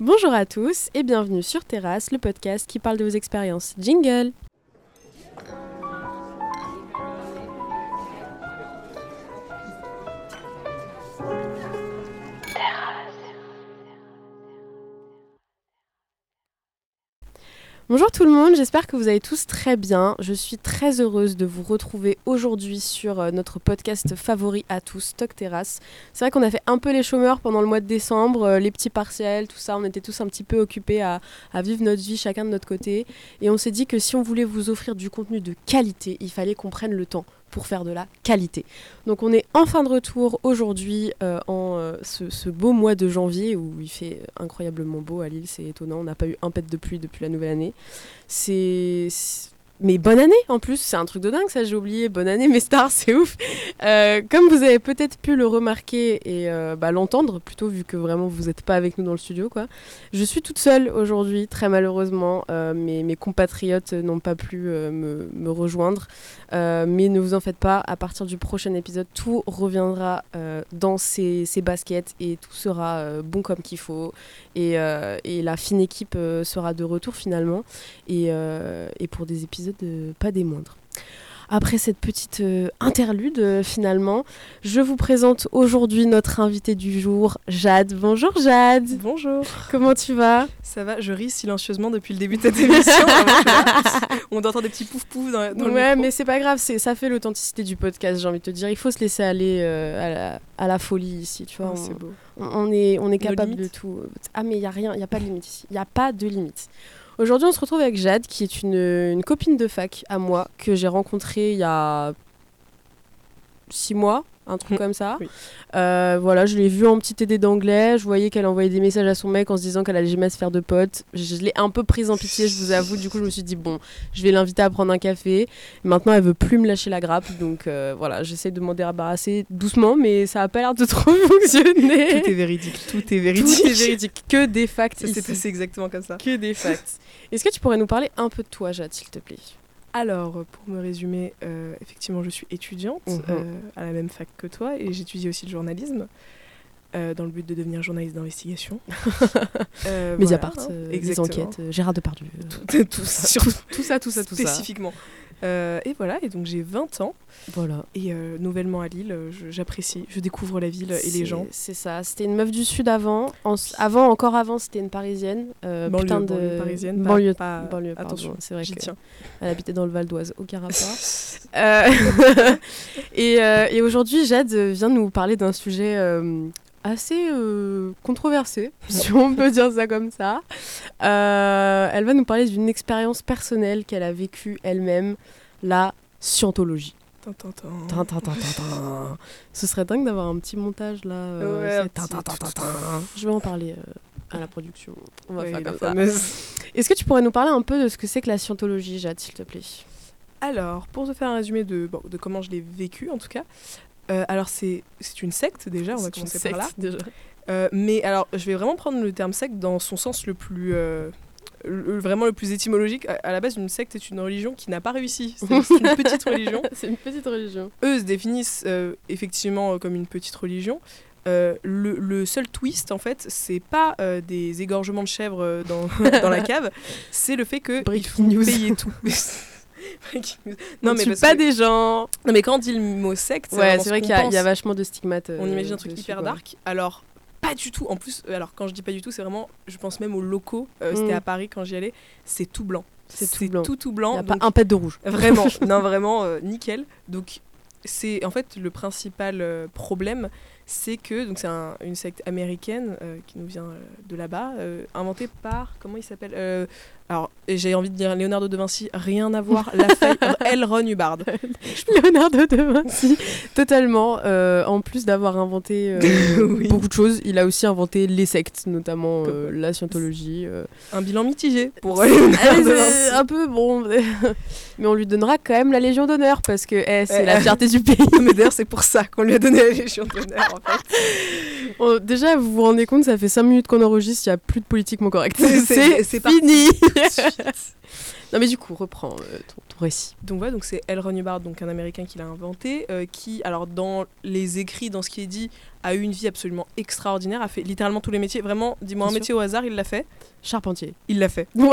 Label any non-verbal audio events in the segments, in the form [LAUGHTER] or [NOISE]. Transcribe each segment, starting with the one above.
Bonjour à tous et bienvenue sur Terrasse, le podcast qui parle de vos expériences. Jingle Bonjour tout le monde, j'espère que vous allez tous très bien. Je suis très heureuse de vous retrouver aujourd'hui sur euh, notre podcast favori à tous, Stock Terrasse. C'est vrai qu'on a fait un peu les chômeurs pendant le mois de décembre, euh, les petits partiels, tout ça. On était tous un petit peu occupés à, à vivre notre vie chacun de notre côté. Et on s'est dit que si on voulait vous offrir du contenu de qualité, il fallait qu'on prenne le temps pour faire de la qualité. Donc on est enfin de retour aujourd'hui euh, en euh, ce, beau mois de janvier où il fait incroyablement beau à Lille, c'est étonnant, on n'a pas eu un pet de pluie depuis la nouvelle année. C'est mais bonne année en plus, c'est un truc de dingue ça, j'ai oublié. Bonne année mes stars, [LAUGHS] c'est ouf. Euh, comme vous avez peut-être pu le remarquer et euh, bah, l'entendre, plutôt vu que vraiment vous n'êtes pas avec nous dans le studio, quoi. Je suis toute seule aujourd'hui, très malheureusement. Euh, mes, compatriotes n'ont pas pu me, rejoindre. Mais ne vous en faites pas, à partir du prochain épisode, tout reviendra dans ses, baskets et tout sera bon comme qu'il faut. Et, la fine équipe sera de retour finalement. Et pour des épisodes euh, pas des moindres. Après cette petite euh, interlude, euh, finalement, je vous présente aujourd'hui notre invité du jour, Jade. Bonjour Jade, Bonjour. comment tu vas? Ça va, je ris silencieusement depuis le début de cette émission. On entend des petits pouf pouf dans, dans Ouais, mais c'est pas grave, ça fait l'authenticité du podcast, j'ai envie de te dire. Il faut se laisser aller euh, à, la, à la folie ici, tu vois. Oh, on- beau. On, est, on est capable de tout. Ah, mais il n'y a rien, il n'y a pas de limite ici. Il n'y a pas de limite. Aujourd'hui, on se retrouve avec Jade, qui est une, copine de fac à moi, que j'ai rencontrée il y a six mois, un truc [LAUGHS] comme ça. Oui. Euh, voilà, je l'ai vue en petit TD d'anglais. Je voyais qu'elle envoyait des messages à son mec en se disant qu'elle allait jamais se faire de potes. Je, je l'ai un peu prise en pitié, je vous avoue. Du coup, je me suis dit, bon, je vais l'inviter à prendre un café. Maintenant, elle veut plus me lâcher la grappe. Donc euh, voilà, j'essaie de m'en débarrasser doucement, mais ça a pas l'air de [LAUGHS] trop fonctionner. Tout est véridique. Tout est Tout véridique. est véridique. Que des facts Ça s'est passé exactement comme ça. Que des facts. Est-ce que tu pourrais nous parler un peu de toi, Jade, s'il te plaît? Alors, pour me résumer, euh, effectivement, je suis étudiante Mhm. euh, à la même fac que toi et j'étudie aussi le journalisme. euh, dans le but de devenir journaliste d'investigation. [LAUGHS] Mediapart, voilà, des exactement. enquêtes, Gérard Depardieu. Tout, tout ça, [LAUGHS] tout ça, tout ça, tout ça. spécifiquement. Euh, et voilà, et donc j'ai 20 ans. Voilà. Et euh, nouvellement à Lille, euh, je- j'apprécie, je découvre la ville et les gens. C'est ça. C'était une meuf du Sud avant. En- avant, encore avant, c'était une Parisienne. Euh, Banlieue, putain de... banlieue parisienne, Banlieue, pas- banlieue, attention, C'est vrai que tiens. elle habitait dans le Val d'Oise. Aucun rapport. [LAUGHS] [LAUGHS] Et et aujourd'hui, Jade vient nous parler d'un sujet assez euh, controversé, [LAUGHS] si on peut dire ça comme ça. Euh, elle va nous parler d'une expérience personnelle qu'elle a vécue elle-même, la scientologie. Tin, tin, tin. Tin, tin, tin, tin, tin. Ce serait dingue d'avoir un petit montage là. euh, Ouais, petit-. Je vais en parler euh, à la production. On va Oui, faire comme ça. Est-ce que tu pourrais nous parler un peu de ce que c'est que la scientologie, Jade, s'il te plaît? Alors, pour te faire un résumé de, bon, de comment je l'ai vécu en tout cas, euh, alors c'est c'est une secte déjà, on va commencer par là. déjà. Euh, mais alors, je vais vraiment prendre le terme secte dans son sens le plus. euh, le- vraiment le plus étymologique. À, à la base, une secte est une religion qui n'a pas réussi. C'est une [LAUGHS] petite religion. [LAUGHS] c'est une petite religion. Eux se définissent effectivement comme une petite religion. Euh, le, le seul twist, en fait, c'est pas euh, des égorgements de chèvres euh, dans, [LAUGHS] dans la cave, c'est le fait faut news. payer tout. [LAUGHS] Non, non, mais parce pas que- des gens. non, mais quand on dit le mot secte, Ouais, c'est ce vrai qu'il y, a- il y a pense. vachement de stigmates. euh, On imagine un truc hyper quoi. dark. Alors, pas du tout. En plus, euh, alors quand je dis pas du tout, c'est vraiment, je pense même aux locaux. Euh, C'était Mm. à Paris quand j'y allais. C'est tout blanc. C'est tout blanc. Tout, tout Il blanc. n'y a pas un pet de rouge. [LAUGHS] Vraiment, [LAUGHS] non, vraiment, euh, nickel. Donc, c'est en fait le principal euh, problème, c'est que donc c'est un- une secte américaine qui nous vient de là-bas, inventée par comment il s'appelle Alors, j'ai envie de dire Leonardo de Vinci, rien à voir. La feuille, [LAUGHS] L. Ron Hubbard. [LAUGHS] Leonardo de Vinci, totalement. Euh, en plus d'avoir inventé euh, [LAUGHS] Oui. beaucoup de choses, il a aussi inventé les sectes, notamment euh, la scientologie. Un bilan mitigé pour euh, Leonardo de Vinci. un peu bon, mais on lui donnera quand même la Légion d'honneur parce que eh, c'est Eh, la eh. fierté du pays. Mais d'ailleurs, c'est pour ça qu'on lui a donné la Légion d'honneur, en fait. Déjà, vous vous rendez compte, ça fait 5 minutes qu'on enregistre, il n'y a plus de politiquement correct. C'est fini. [LAUGHS] non mais du coup, reprends euh, ton, récit. Donc voilà, donc c'est L. Ron donc un Américain qui l'a inventé, euh, qui, alors dans les écrits, dans ce qui est dit, a eu une vie absolument extraordinaire, a fait littéralement tous les métiers. Vraiment, dis-moi un sûr. métier au hasard, il l'a fait? Charpentier. Il l'a fait. [LAUGHS] Ouais.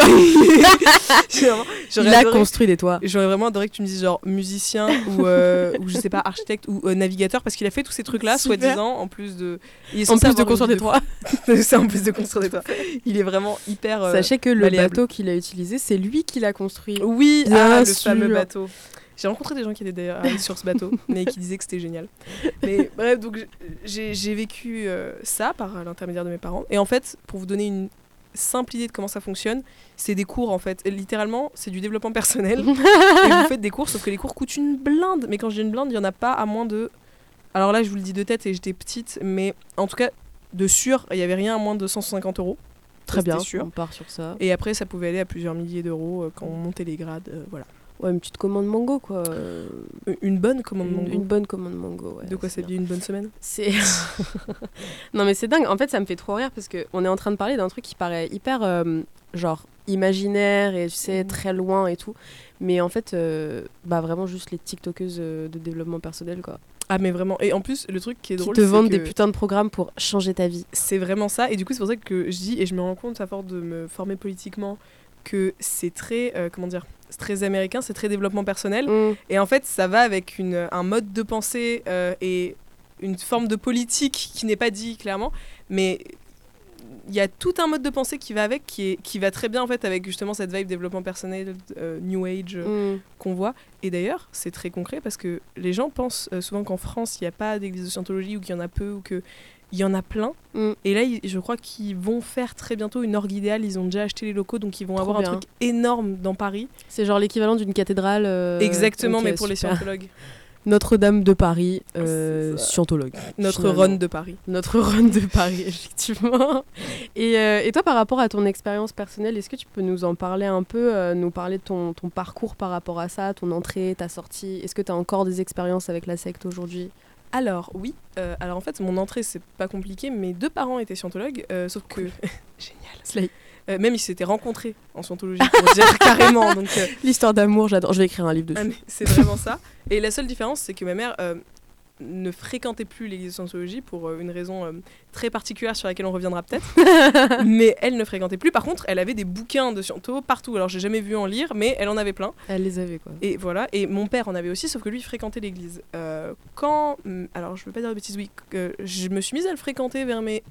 Vraiment- Il a adoré- construit des toits. J'aurais vraiment adoré que tu me dises genre musicien ou, euh, ou je sais pas, architecte ou euh, navigateur parce qu'il a fait tous ces trucs-là, soi-disant, en plus de. il est En plus de construire des toits. [LAUGHS] C'est en plus de construire des toits. Il est vraiment hyper. euh, Sachez que le bateau qu'il a utilisé, c'est lui qui l'a construit. Oui, ah, le fameux bateau. J'ai rencontré des gens qui étaient d'ailleurs sur ce bateau, [LAUGHS] mais qui disaient que c'était génial. Mais bref, donc j'ai j'ai vécu euh, ça par l'intermédiaire de mes parents. Et en fait, pour vous donner une simple idée de comment ça fonctionne, c'est des cours en fait. Et littéralement, c'est du développement personnel. [LAUGHS] et vous faites des cours, sauf que les cours coûtent une blinde. Mais quand je dis une blinde, il n'y en a pas à moins de. Alors là, je vous le dis de tête et j'étais petite, mais en tout cas, de sûr, il n'y avait rien à moins de 150 euros. Très bien, sûr. on part sur ça. Et après, ça pouvait aller à plusieurs milliers d'euros euh, quand on montait les grades. euh, voilà. Ouais, une petite commande mango, quoi. Euh, Une bonne commande Une, Mongo. une bonne commande mango, ouais. De quoi ça dit une bonne semaine C'est. [LAUGHS] non, mais c'est dingue. En fait, ça me fait trop rire parce qu'on est en train de parler d'un truc qui paraît hyper, euh, genre, imaginaire et tu sais, Mhm. très loin et tout. Mais en fait, euh, bah, vraiment juste les TikTokeuses de développement personnel, quoi. Ah mais vraiment. Et en plus, le truc qui est Qui drôle, te vendent que des putains de programmes pour changer ta vie. c'est vraiment ça. Et du coup, c'est pour ça que je dis, et je me rends compte à force de me former politiquement, que c'est très, euh, comment dire, c'est très américain, c'est très développement personnel. Mm. Et en fait, ça va avec une, un mode de pensée euh, et une forme de politique qui n'est pas dit clairement, mais il y a tout un mode de pensée qui va avec, qui, est, qui va très bien en fait avec justement cette vibe développement personnel, euh, New Age. euh, Mm. qu'on voit. Et d'ailleurs, c'est très concret parce que les gens pensent euh, souvent qu'en France, il n'y a pas d'église de scientologie ou qu'il y en a peu ou qu'il y en a plein. Mm. Et là, je crois qu'ils vont faire très bientôt une orgue idéale. Ils ont déjà acheté les locaux, donc ils vont Trop avoir bien. un truc énorme dans Paris. C'est genre l'équivalent d'une cathédrale. euh, Exactement, mais pour les scientologues. Notre-Dame de Paris, euh, C'est ça. scientologue. Notre Finalement. run de Paris. Notre run de Paris, [LAUGHS] effectivement. Et, euh, et toi, par rapport à ton expérience personnelle, est-ce que tu peux nous en parler un peu, euh, nous parler de ton, ton parcours par rapport à ça, ton entrée, ta sortie? Est-ce que tu as encore des expériences avec la secte aujourd'hui? Alors, oui. euh, alors, en fait, mon entrée, c'est pas compliqué. Mes deux parents étaient scientologues, euh, sauf que. [LAUGHS] Génial. Slay. Euh, même ils s'étaient rencontrés en scientologie, pour dire [LAUGHS] carrément. Donc, L'histoire d'amour, j'adore. Je vais écrire un livre Ah, dessus. mais c'est vraiment ça. Et la seule différence, c'est que ma mère ne fréquentait plus l'église de Scientologie pour euh, une raison euh, très particulière sur laquelle on reviendra peut-être. [LAUGHS] mais elle ne fréquentait plus. Par contre, elle avait des bouquins de Sciento partout. Alors, j'ai jamais vu en lire, mais elle en avait plein. Elle les avait, quoi. Et voilà. Et mon père en avait aussi, sauf que lui, fréquentait l'église. Euh, quand. hum, Alors, je veux pas dire de bêtises, oui. je me suis mise à le fréquenter vers mes.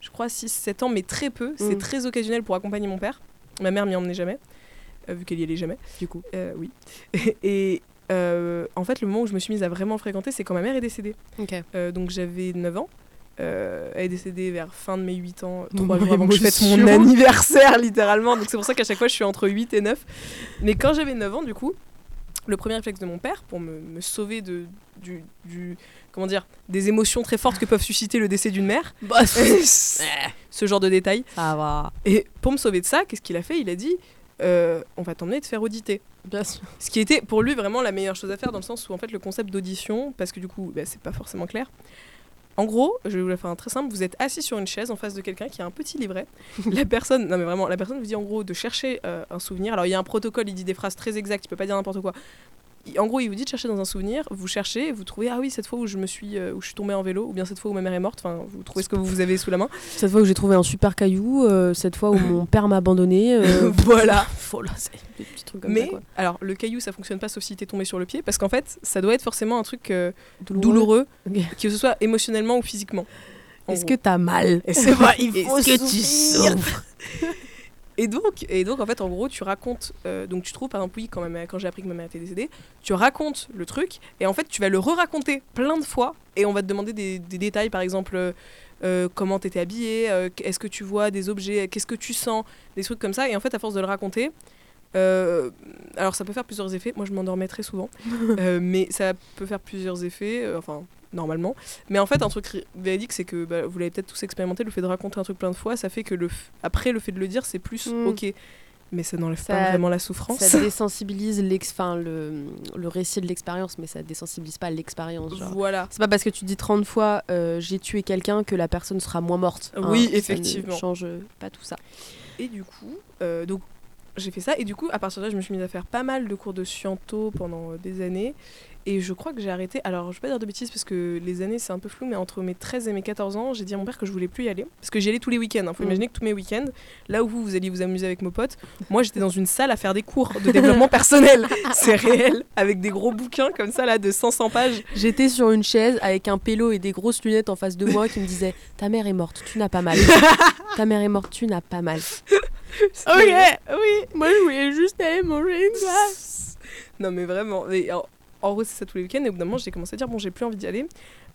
Je crois 6-7 ans, mais très peu. C'est Mm. très occasionnel pour accompagner mon père. Ma mère m'y emmenait jamais, euh, vu qu'elle y allait jamais. Du coup. Euh, oui. [LAUGHS] Et euh, en fait, le moment où je me suis mise à vraiment fréquenter, c'est quand ma mère est décédée. Euh, donc j'avais 9 ans. Euh, elle est décédée vers fin de mes 8 ans, Mon 3 jours avant que je fête mon anniversaire, littéralement. Donc c'est pour ça qu'à chaque fois, je suis entre 8 et 9. Mais quand j'avais 9 ans, du coup, le premier réflexe de mon père, pour me, me sauver de, du, du- Comment dire Des émotions très fortes que peuvent susciter le décès d'une mère, Bah, [LAUGHS] ce genre de détails. ça va. Et pour me sauver de ça, qu'est-ce qu'il a fait? Il a dit On va t'emmener te faire auditer. Bien sûr. Ce qui était pour lui vraiment la meilleure chose à faire dans le sens où en fait le concept d'audition, parce que du coup bah, c'est pas forcément clair. En gros, je vais vous la faire un très simple, vous êtes assis sur une chaise en face de quelqu'un qui a un petit livret. [LAUGHS] la personne, non mais vraiment, la personne vous dit en gros de chercher euh, un souvenir. Alors il y a un protocole, il dit des phrases très exactes, il peut pas dire n'importe quoi. En gros, il vous dit de chercher dans un souvenir, vous cherchez, et vous trouvez ah oui cette fois où je me suis euh, où je suis tombée en vélo ou bien cette fois où ma mère est morte. Enfin, vous trouvez ce que vous avez sous la main. Cette fois où j'ai trouvé un super caillou, euh, cette fois où [LAUGHS] mon père m'a abandonné. euh, [LAUGHS] voilà. [LAUGHS] voilà, c'est des petits trucs comme Mais ça, quoi. alors le caillou ça fonctionne pas sauf si t'es tombé sur le pied parce qu'en fait ça doit être forcément un truc euh, Douloureux. que ce soit émotionnellement ou physiquement. En Est-ce que t'as mal? Est-ce que tu souffres? Et donc, et donc, en fait, en gros, tu racontes. euh, donc, tu trouves, par exemple, oui, quand, quand j'ai appris que ma mère était décédée, tu racontes le truc, et en fait, tu vas le re-raconter plein de fois, et on va te demander des, des détails, par exemple, euh, euh, comment t'étais habillée, euh, est-ce que tu vois des objets, qu'est-ce que tu sens, des trucs comme ça. Et en fait, à force de le raconter, alors ça peut faire plusieurs effets. Moi, je m'endormais très souvent, [LAUGHS] mais ça peut faire plusieurs effets. enfin, normalement. Mais en fait, un truc ri- véridique, c'est que bah, vous l'avez peut-être tous expérimenté, le fait de raconter un truc plein de fois, ça fait que le f- après, le fait de le dire, c'est plus Mm. ok. Mais ça n'enlève Ça- pas vraiment la souffrance. Ça [LAUGHS] désensibilise l'ex- enfin, le, le récit de l'expérience, mais ça désensibilise pas l'expérience. genre. Voilà. C'est pas parce que tu dis 30 fois euh, j'ai tué quelqu'un que la personne sera moins morte. Oui, ça ne effectivement. change pas tout ça. Et du coup, euh, donc j'ai fait ça et du coup à partir de là je me suis mise à faire pas mal de cours de sciento pendant euh, des années et je crois que j'ai arrêté alors je vais pas dire de bêtises parce que les années c'est un peu flou mais entre mes 13 et mes 14 ans j'ai dit à mon père que je voulais plus y aller parce que j'y allais tous les week-ends hein. faut Mm. imaginer que tous mes week-ends là où vous vous alliez vous amuser avec vos potes moi j'étais dans une salle à faire des cours de développement [LAUGHS] personnel c'est réel avec des gros bouquins comme ça là de 500 pages J'étais sur une chaise avec un pélo et des grosses lunettes en face de moi qui me disaient Ta mère est morte, tu n'as pas mal. [LAUGHS] Ta mère est morte, tu n'as pas mal. Ok, oui, moi je voulais juste aller manger une glace. Non, mais vraiment. En gros, c'est ça tous les week-ends. Et au bout d'un moment, j'ai commencé à dire bon, j'ai plus envie d'y aller.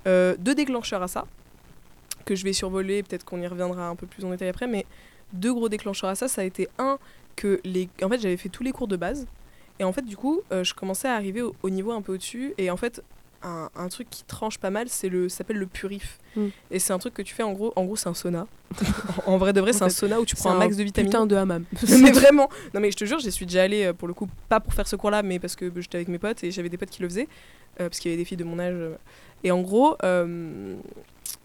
Euh, deux déclencheurs à ça, que je vais survoler. Peut-être qu'on y reviendra un peu plus en détail après. Mais deux gros déclencheurs à ça, ça a été un, que les. En fait, j'avais fait tous les cours de base. Et en fait, du coup, euh, je commençais à arriver au, au niveau un peu au-dessus. Et en fait, un, un truc qui tranche pas mal, c'est le ça s'appelle le purif. Mm. Et c'est un truc que tu fais en gros. En gros, c'est un sauna. en, [LAUGHS] en vrai de vrai, c'est un sauna où tu prends un max de vitamines. Putain de hammam. [LAUGHS] Mais vraiment non mais je te jure j'y suis déjà allée euh, pour le coup pas pour faire ce cours là mais parce que j'étais avec mes potes et j'avais des potes qui le faisaient euh, parce qu'il y avait des filles de mon âge et en gros euh,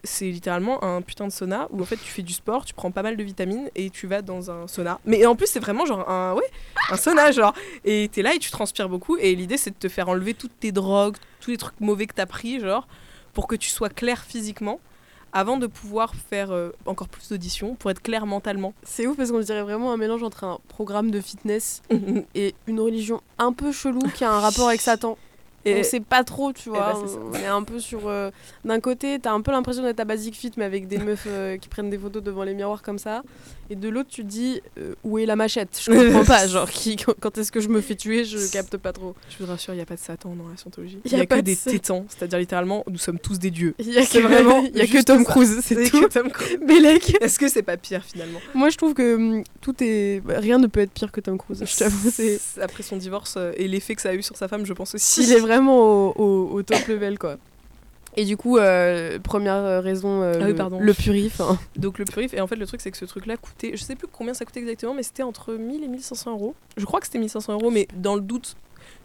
c'est littéralement un putain de sauna où en fait tu fais du sport tu prends pas mal de vitamines et tu vas dans un sauna. Mais en plus c'est vraiment genre un ouais un sauna genre. Et t'es là et tu transpires beaucoup. Et l'idée c'est de te faire enlever toutes tes drogues tous les trucs mauvais que t'as pris genre pour que tu sois clair physiquement avant de pouvoir faire euh, encore plus d'auditions pour être clair mentalement. C'est ouf parce qu'on dirait vraiment un mélange entre un programme de fitness [LAUGHS] et une religion un peu chelou qui a un rapport avec Satan. Et on sait pas trop, tu vois. bah, c'est ça. on est un peu sur. euh, D'un côté, t'as un peu l'impression d'être à Basic Fit, mais avec des [LAUGHS] meufs euh, qui prennent des photos devant les miroirs comme ça. Et de l'autre, tu dis euh, où est la machette? Je comprends pas. Genre, qui, quand, quand est-ce que je me fais tuer Je capte pas trop. Je vous rassure, il n'y a pas de Satan dans la scientologie. Il n'y a, que de des tétans, c'est-à-dire littéralement, nous sommes tous des dieux. Il y a que, vraiment [LAUGHS] y a que Tom. Cruise, [LAUGHS] c'est tout. Est-ce que c'est pas pire finalement? Moi, je trouve que hum, tout est. Rien ne peut être pire que Tom Cruise. Je t'avoue. Après son divorce euh, et l'effet que ça a eu sur sa femme, je pense aussi. Il est vraiment [LAUGHS] au, au- au top level, quoi. Et du coup, euh, première raison, euh, Ah oui, le, pardon. le purif. hein. [LAUGHS] Donc le purif, et en fait le truc c'est que ce truc là coûtait, je sais plus combien ça coûtait exactement, mais c'était entre 1000 et 1500 euros. Je crois que c'était 1500 euros, mais dans le doute,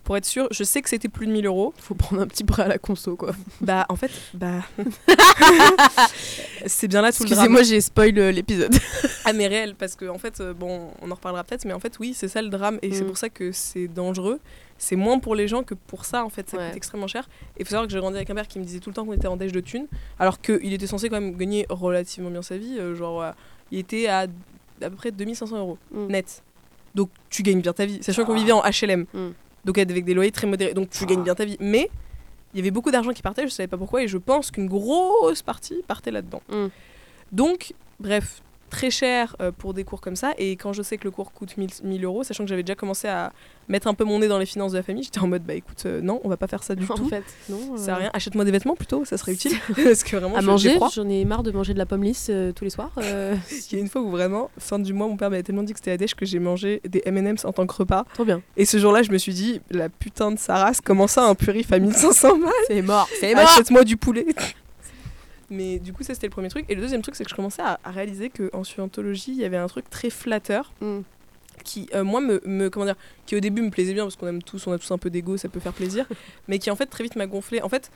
pour être sûr, je sais que c'était plus de 1000 euros. Faut prendre un petit bras à la conso, quoi. [LAUGHS] Bah en fait, bah. [LAUGHS] c'est bien là tout le drame. Excusez-moi, j'ai spoil euh, l'épisode. Ah mais réel parce que en fait bon on en reparlera peut-être mais en fait oui c'est ça le drame et c'est Mm. pour ça que c'est dangereux c'est moins pour les gens que pour ça en fait ça Ouais. coûte extrêmement cher et il faut savoir que j'ai grandi avec un père qui me disait tout le temps qu'on était en déche de thunes alors qu'il était censé quand même gagner relativement bien sa vie euh, genre euh, il était à à peu près 2500 euros Mm. net donc tu gagnes bien ta vie sachant qu'on Ah. vivait en HLM Mm. donc avec des loyers très modérés donc tu Ah. gagnes bien ta vie mais il y avait beaucoup d'argent qui partait je savais pas pourquoi et je pense qu'une grosse partie partait là-dedans Mm. donc, bref, très cher euh, pour des cours comme ça. Et quand je sais que le cours coûte 1000, 1000 euros, sachant que j'avais déjà commencé à mettre un peu mon nez dans les finances de la famille, j'étais en mode, bah écoute, euh, non, on va pas faire ça du [LAUGHS] en tout. fait, non. Ça sert à euh, rien. Achète-moi des vêtements plutôt, ça serait utile. [LAUGHS] Parce que vraiment, À je- manger, j'en ai marre de manger de la pomme lisse euh, tous les soirs. euh, [LAUGHS] Il y a une fois où vraiment, fin du mois, mon père m'avait tellement dit que c'était la dèche que j'ai mangé des M&M's en tant que repas. trop bien. Et ce jour-là, je me suis dit, la putain de sa race, comment ça un purif à 1500 balles? C'est mort. C'est Achète-moi du poulet. Mais du coup, ça c'était le premier truc. Et le deuxième truc, c'est que je commençais à, à réaliser qu'en scientologie, il y avait un truc très flatteur Mm. qui, euh, moi, me, me- Comment dire Qui au début me plaisait bien parce qu'on aime tous, on a tous un peu d'ego, ça peut faire plaisir. [LAUGHS] mais qui en fait très vite m'a gonflé. En fait,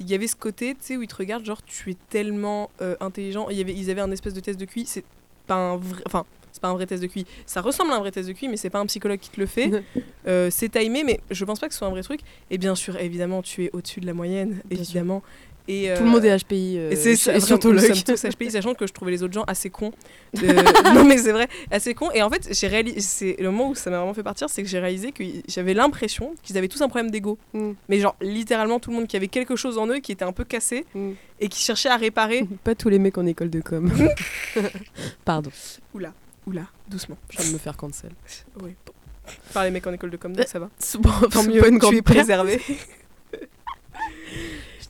il y avait ce côté, tu sais, où ils te regardent, genre, tu es tellement euh, intelligent. Il y avait, ils avaient un espèce de test de QI. C'est pas un vrai. Enfin. C'est pas un vrai test de QI. Ça ressemble à un vrai test de QI, mais c'est pas un psychologue qui te le fait. [LAUGHS] Euh, c'est timé, mais je pense pas que ce soit un vrai truc. Et bien sûr, évidemment, tu es au-dessus de la moyenne, Bien sûr. Et, Tout le euh, monde est HPI. euh, et c'est surtout le. tous HPI, sachant que je trouvais les autres gens assez cons. [LAUGHS] Non mais c'est vrai, assez cons. Et en fait, j'ai réalisé, c'est le moment où ça m'a vraiment fait partir, c'est que j'ai réalisé que j'avais l'impression qu'ils avaient tous un problème d'ego. Mm. Mais genre littéralement tout le monde qui avait quelque chose en eux qui était un peu cassé Mm. et qui cherchait à réparer. [LAUGHS] Pas tous les mecs en école de com. [LAUGHS] Pardon. Oula, oula, doucement. Je viens de me faire cancel. Oui. Bon. Par les mecs en école de com, donc ça va. Bon, Tant mieux, tu es préservé.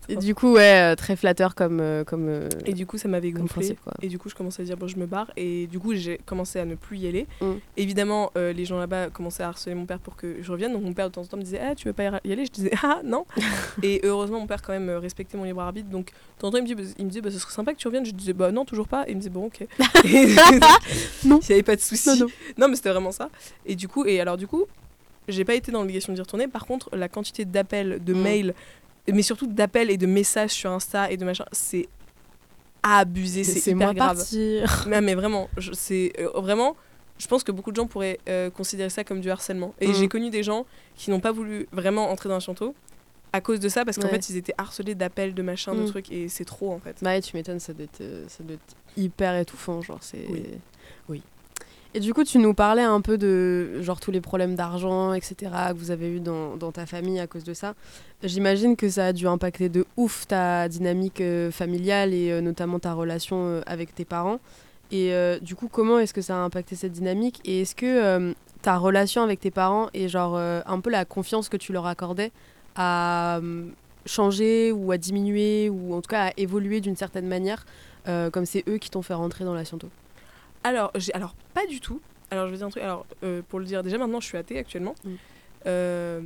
Et du coup, ouais, euh, très flatteur comme, euh, comme, euh, Et du coup, ça m'avait gonflé. Et du coup, je commençais à dire, bon, je me barre. Et du coup, j'ai commencé à ne plus y aller. Mm. Évidemment, euh, les gens là-bas commençaient à harceler mon père pour que je revienne. Donc, mon père, de temps en temps, me disait, ah, tu veux pas y aller? Je disais, ah, non. [LAUGHS] et heureusement, mon père, quand même, respectait mon libre arbitre. Donc, de temps en temps, il me, bah, il me disait, bah, ce serait sympa que tu reviennes. Je disais, bah, non, toujours pas. Et il me disait, bon, ok. [LAUGHS] Et- [LAUGHS] Non. Il n'y avait pas de souci. Non, non. Non, mais c'était vraiment ça. Et du coup, et alors, du coup, j'ai pas été dans l'obligation d'y retourner. Par contre, la quantité d'appels, de Mm. mails, mais surtout d'appels et de messages sur Insta et de machin, c'est abusé, c'est C'est hyper grave. partir. Mais, [LAUGHS] mais vraiment, je- c'est euh, vraiment. je pense que beaucoup de gens pourraient euh, considérer ça comme du harcèlement. Et Mm. j'ai connu des gens qui n'ont pas voulu vraiment entrer dans un chanteau à cause de ça, parce qu'en Ouais. fait, ils étaient harcelés d'appels, de machins, de Mm. trucs, et c'est trop en fait. Bah ouais, tu m'étonnes, ça doit être, euh, ça doit être hyper étouffant, genre c'est... Oui. Oui. Et du coup, tu nous parlais un peu de genre tous les problèmes d'argent, etc. que vous avez eu dans, ta famille à cause de ça. J'imagine que ça a dû impacter de ouf ta dynamique euh, familiale et euh, notamment ta relation euh, avec tes parents. Et du coup, comment est-ce que ça a impacté cette dynamique? Et est-ce que ta relation avec tes parents et genre un peu la confiance que tu leur accordais a changé ou a diminué ou en tout cas a évolué d'une certaine manière comme c'est eux qui t'ont fait rentrer dans la sciento? Alors, j'ai- alors pas du tout. Alors, je vais dire un truc. Alors, euh, pour le dire, déjà maintenant, je suis athée actuellement. Mm. Euh,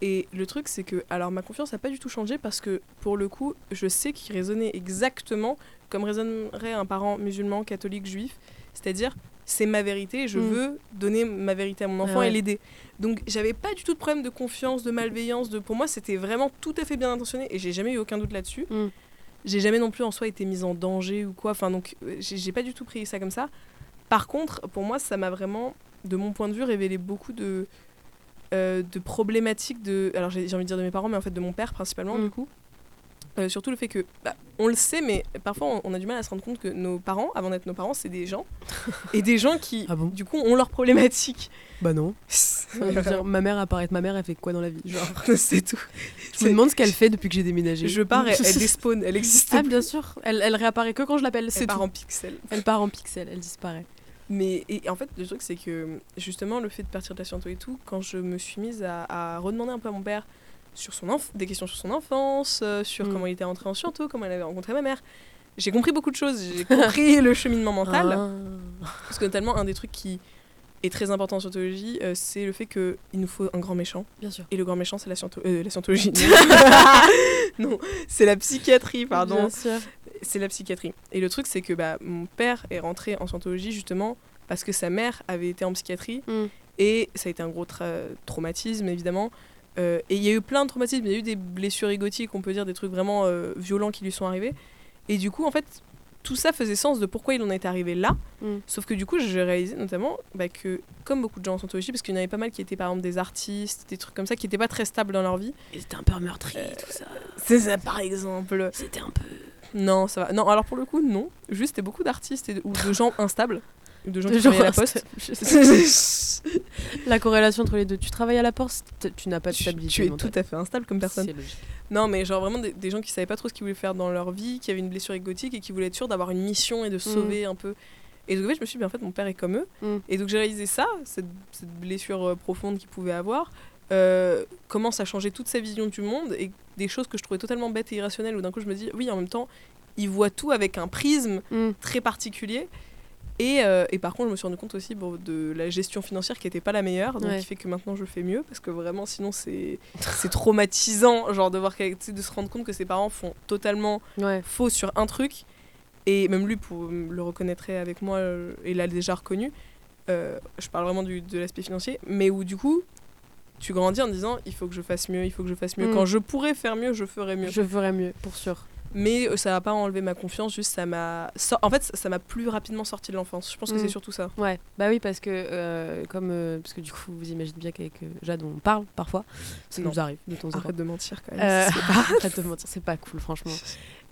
et le truc, c'est que, alors, ma confiance n'a pas du tout changé parce que, pour le coup, je sais qu'il raisonnait exactement comme raisonnerait un parent musulman, catholique, juif. C'est-à-dire, c'est ma vérité, je Mm. veux donner ma vérité à mon enfant Ah ouais. et l'aider. Donc, j'avais pas du tout de problème de confiance, de malveillance. De... Pour moi, c'était vraiment tout à fait bien intentionné et j'ai jamais eu aucun doute là-dessus. Mm. J'ai jamais non plus en soi été mise en danger ou quoi. Enfin, donc, euh, j'ai pas du tout pris ça comme ça. Par contre, pour moi, ça m'a vraiment, de mon point de vue, révélé beaucoup de, euh, de problématiques de. Alors, j'ai envie de dire de mes parents, mais en fait de mon père principalement, Mm. du coup. Euh, surtout le fait que, bah, on le sait, mais parfois on, a du mal à se rendre compte que nos parents, avant d'être nos parents, c'est des gens. et des gens qui, Ah bon? du coup, ont leurs problématiques. Bah non. [LAUGHS] Je veux dire, ma mère apparaît ma mère, elle fait quoi dans la vie? Genre, [LAUGHS] c'est tout. Je me demande ce qu'elle fait depuis que j'ai déménagé. Je pars, elle, elle despawn, elle existe. Ah plus. bien sûr, elle, elle réapparaît que quand je l'appelle, Elle part tout. en pixels. Elle part en pixels, elle disparaît. Mais et en fait, le truc, c'est que justement, le fait de partir de la sciento et tout, quand je me suis mise à, à redemander un peu à mon père sur son des questions sur son enfance, euh, sur Mm. comment il était rentré en sciento, comment il avait rencontré ma mère, j'ai compris beaucoup de choses. J'ai compris le [LAUGHS] cheminement mental. Ah. Parce que notamment, un des trucs qui est très important en scientologie, euh, c'est le fait qu'il nous faut un grand méchant. Bien sûr. Et le grand méchant, c'est la, sciento- euh, la scientologie. [LAUGHS] [LAUGHS] non, c'est la psychiatrie, pardon Bien sûr. c'est la psychiatrie. Et le truc, c'est que bah, mon père est rentré en scientologie justement parce que sa mère avait été en psychiatrie Mm. et ça a été un gros tra- traumatisme évidemment. Euh, et il y a eu plein de traumatismes, il y a eu des blessures égotiques, on peut dire des trucs vraiment violents qui lui sont arrivés. Et du coup, en fait, tout ça faisait sens de pourquoi il en est arrivé là. Mm. Sauf que du coup, j'ai réalisé notamment bah, que, comme beaucoup de gens en scientologie, parce qu'il y en avait pas mal qui étaient par exemple des artistes, des trucs comme ça, qui n'étaient pas très stables dans leur vie. Et c'était un peu meurtri, Euh, tout ça. C'est ça par exemple. C'était un peu. Non, ça va. Non, alors pour le coup, non. Juste, c'était beaucoup d'artistes ou de [LAUGHS] gens instables. De gens De qui gens travaillaient à la poste. [LAUGHS] [LAUGHS] La corrélation entre les deux. Tu travailles à la poste, tu n'as pas de stabilité. tu es mentale. tout à fait instable comme personne. Non, mais genre vraiment des, des gens qui savaient pas trop ce qu'ils voulaient faire dans leur vie, qui avaient une blessure égotique et qui voulaient être sûrs d'avoir une mission et de sauver un peu. Et donc en fait, je me suis dit, mais en fait, mon père est comme eux. Mm. Et donc j'ai réalisé ça, cette, cette blessure euh, profonde qu'il pouvait avoir, euh, commence à changer toute sa vision du monde et des choses que je trouvais totalement bêtes et irrationnelles où d'un coup je me dis, oui, en même temps, il voit tout avec un prisme Mm. très particulier. Et, euh, et par contre, je me suis rendu compte aussi bon, de la gestion financière qui n'était pas la meilleure, donc Ouais. qui fait que maintenant je fais mieux, parce que vraiment, sinon, c'est [LAUGHS] c'est traumatisant, genre de voir de se rendre compte que ses parents font totalement Ouais. faux sur un truc, et même lui pour, le reconnaîtrait avec moi, euh, et l'a déjà reconnu. Euh, je parle vraiment du- de l'aspect financier, mais où du coup, tu grandis en disant il faut que je fasse mieux, il faut que je fasse mieux. Mm. Quand je pourrais faire mieux, je ferais mieux. Je ferais mieux, pour sûr. Mais euh, ça va pas enlever ma confiance, juste ça m'a. En fait, ça- m'a plus rapidement sorti de l'enfance. Je pense que Mm. c'est surtout ça. Ouais, bah oui, parce que, euh, comme, euh, parce que du coup, vous imaginez bien qu'avec euh, Jade, on parle parfois. Ça nous arrive de temps en temps. Arrête de mentir quand même. Pas- [LAUGHS] arrête de mentir, c'est pas cool, franchement.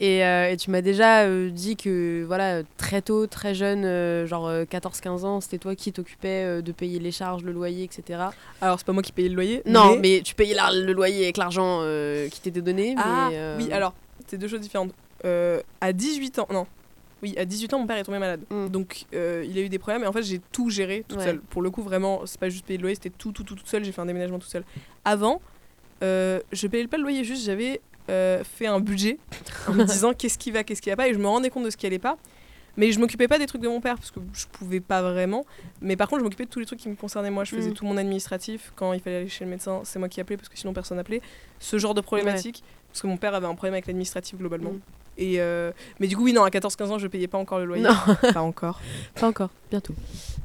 Et, et tu m'as déjà dit que, voilà, très tôt, très jeune, genre 14-15 ans, c'était toi qui t'occupais de payer les charges, le loyer, etc. Alors, c'est pas moi qui payais le loyer. Non, mais, tu payais la- le loyer avec l'argent qui t'était donné. Ah, mais, oui, alors, c'est deux choses différentes. Euh, à 18 ans, non. Oui, à 18 ans, mon père est tombé malade. Mm. Donc, euh, il a eu des problèmes et en fait, j'ai tout géré toute Ouais. seule. Pour le coup, vraiment, c'est pas juste payer le loyer, c'était tout, tout, tout, tout seul. J'ai fait un déménagement tout seul. Avant, euh, je payais pas le loyer, juste j'avais euh, fait un budget [LAUGHS] en me disant qu'est-ce qui va, qu'est-ce qui va pas et je me rendais compte de ce qui allait pas. Mais je m'occupais pas des trucs de mon père parce que je pouvais pas vraiment. Mais par contre, je m'occupais de tous les trucs qui me concernaient moi. Je faisais Mm. tout mon administratif. Quand il fallait aller chez le médecin, c'est moi qui appelais parce que sinon personne n'appelait. Ce genre de problématique. Parce que mon père avait un problème avec l'administratif globalement. Mm. Et euh, Mais du coup, oui, non, à 14-15 ans, je payais pas encore le loyer. Non, Pas encore. pas encore, bientôt.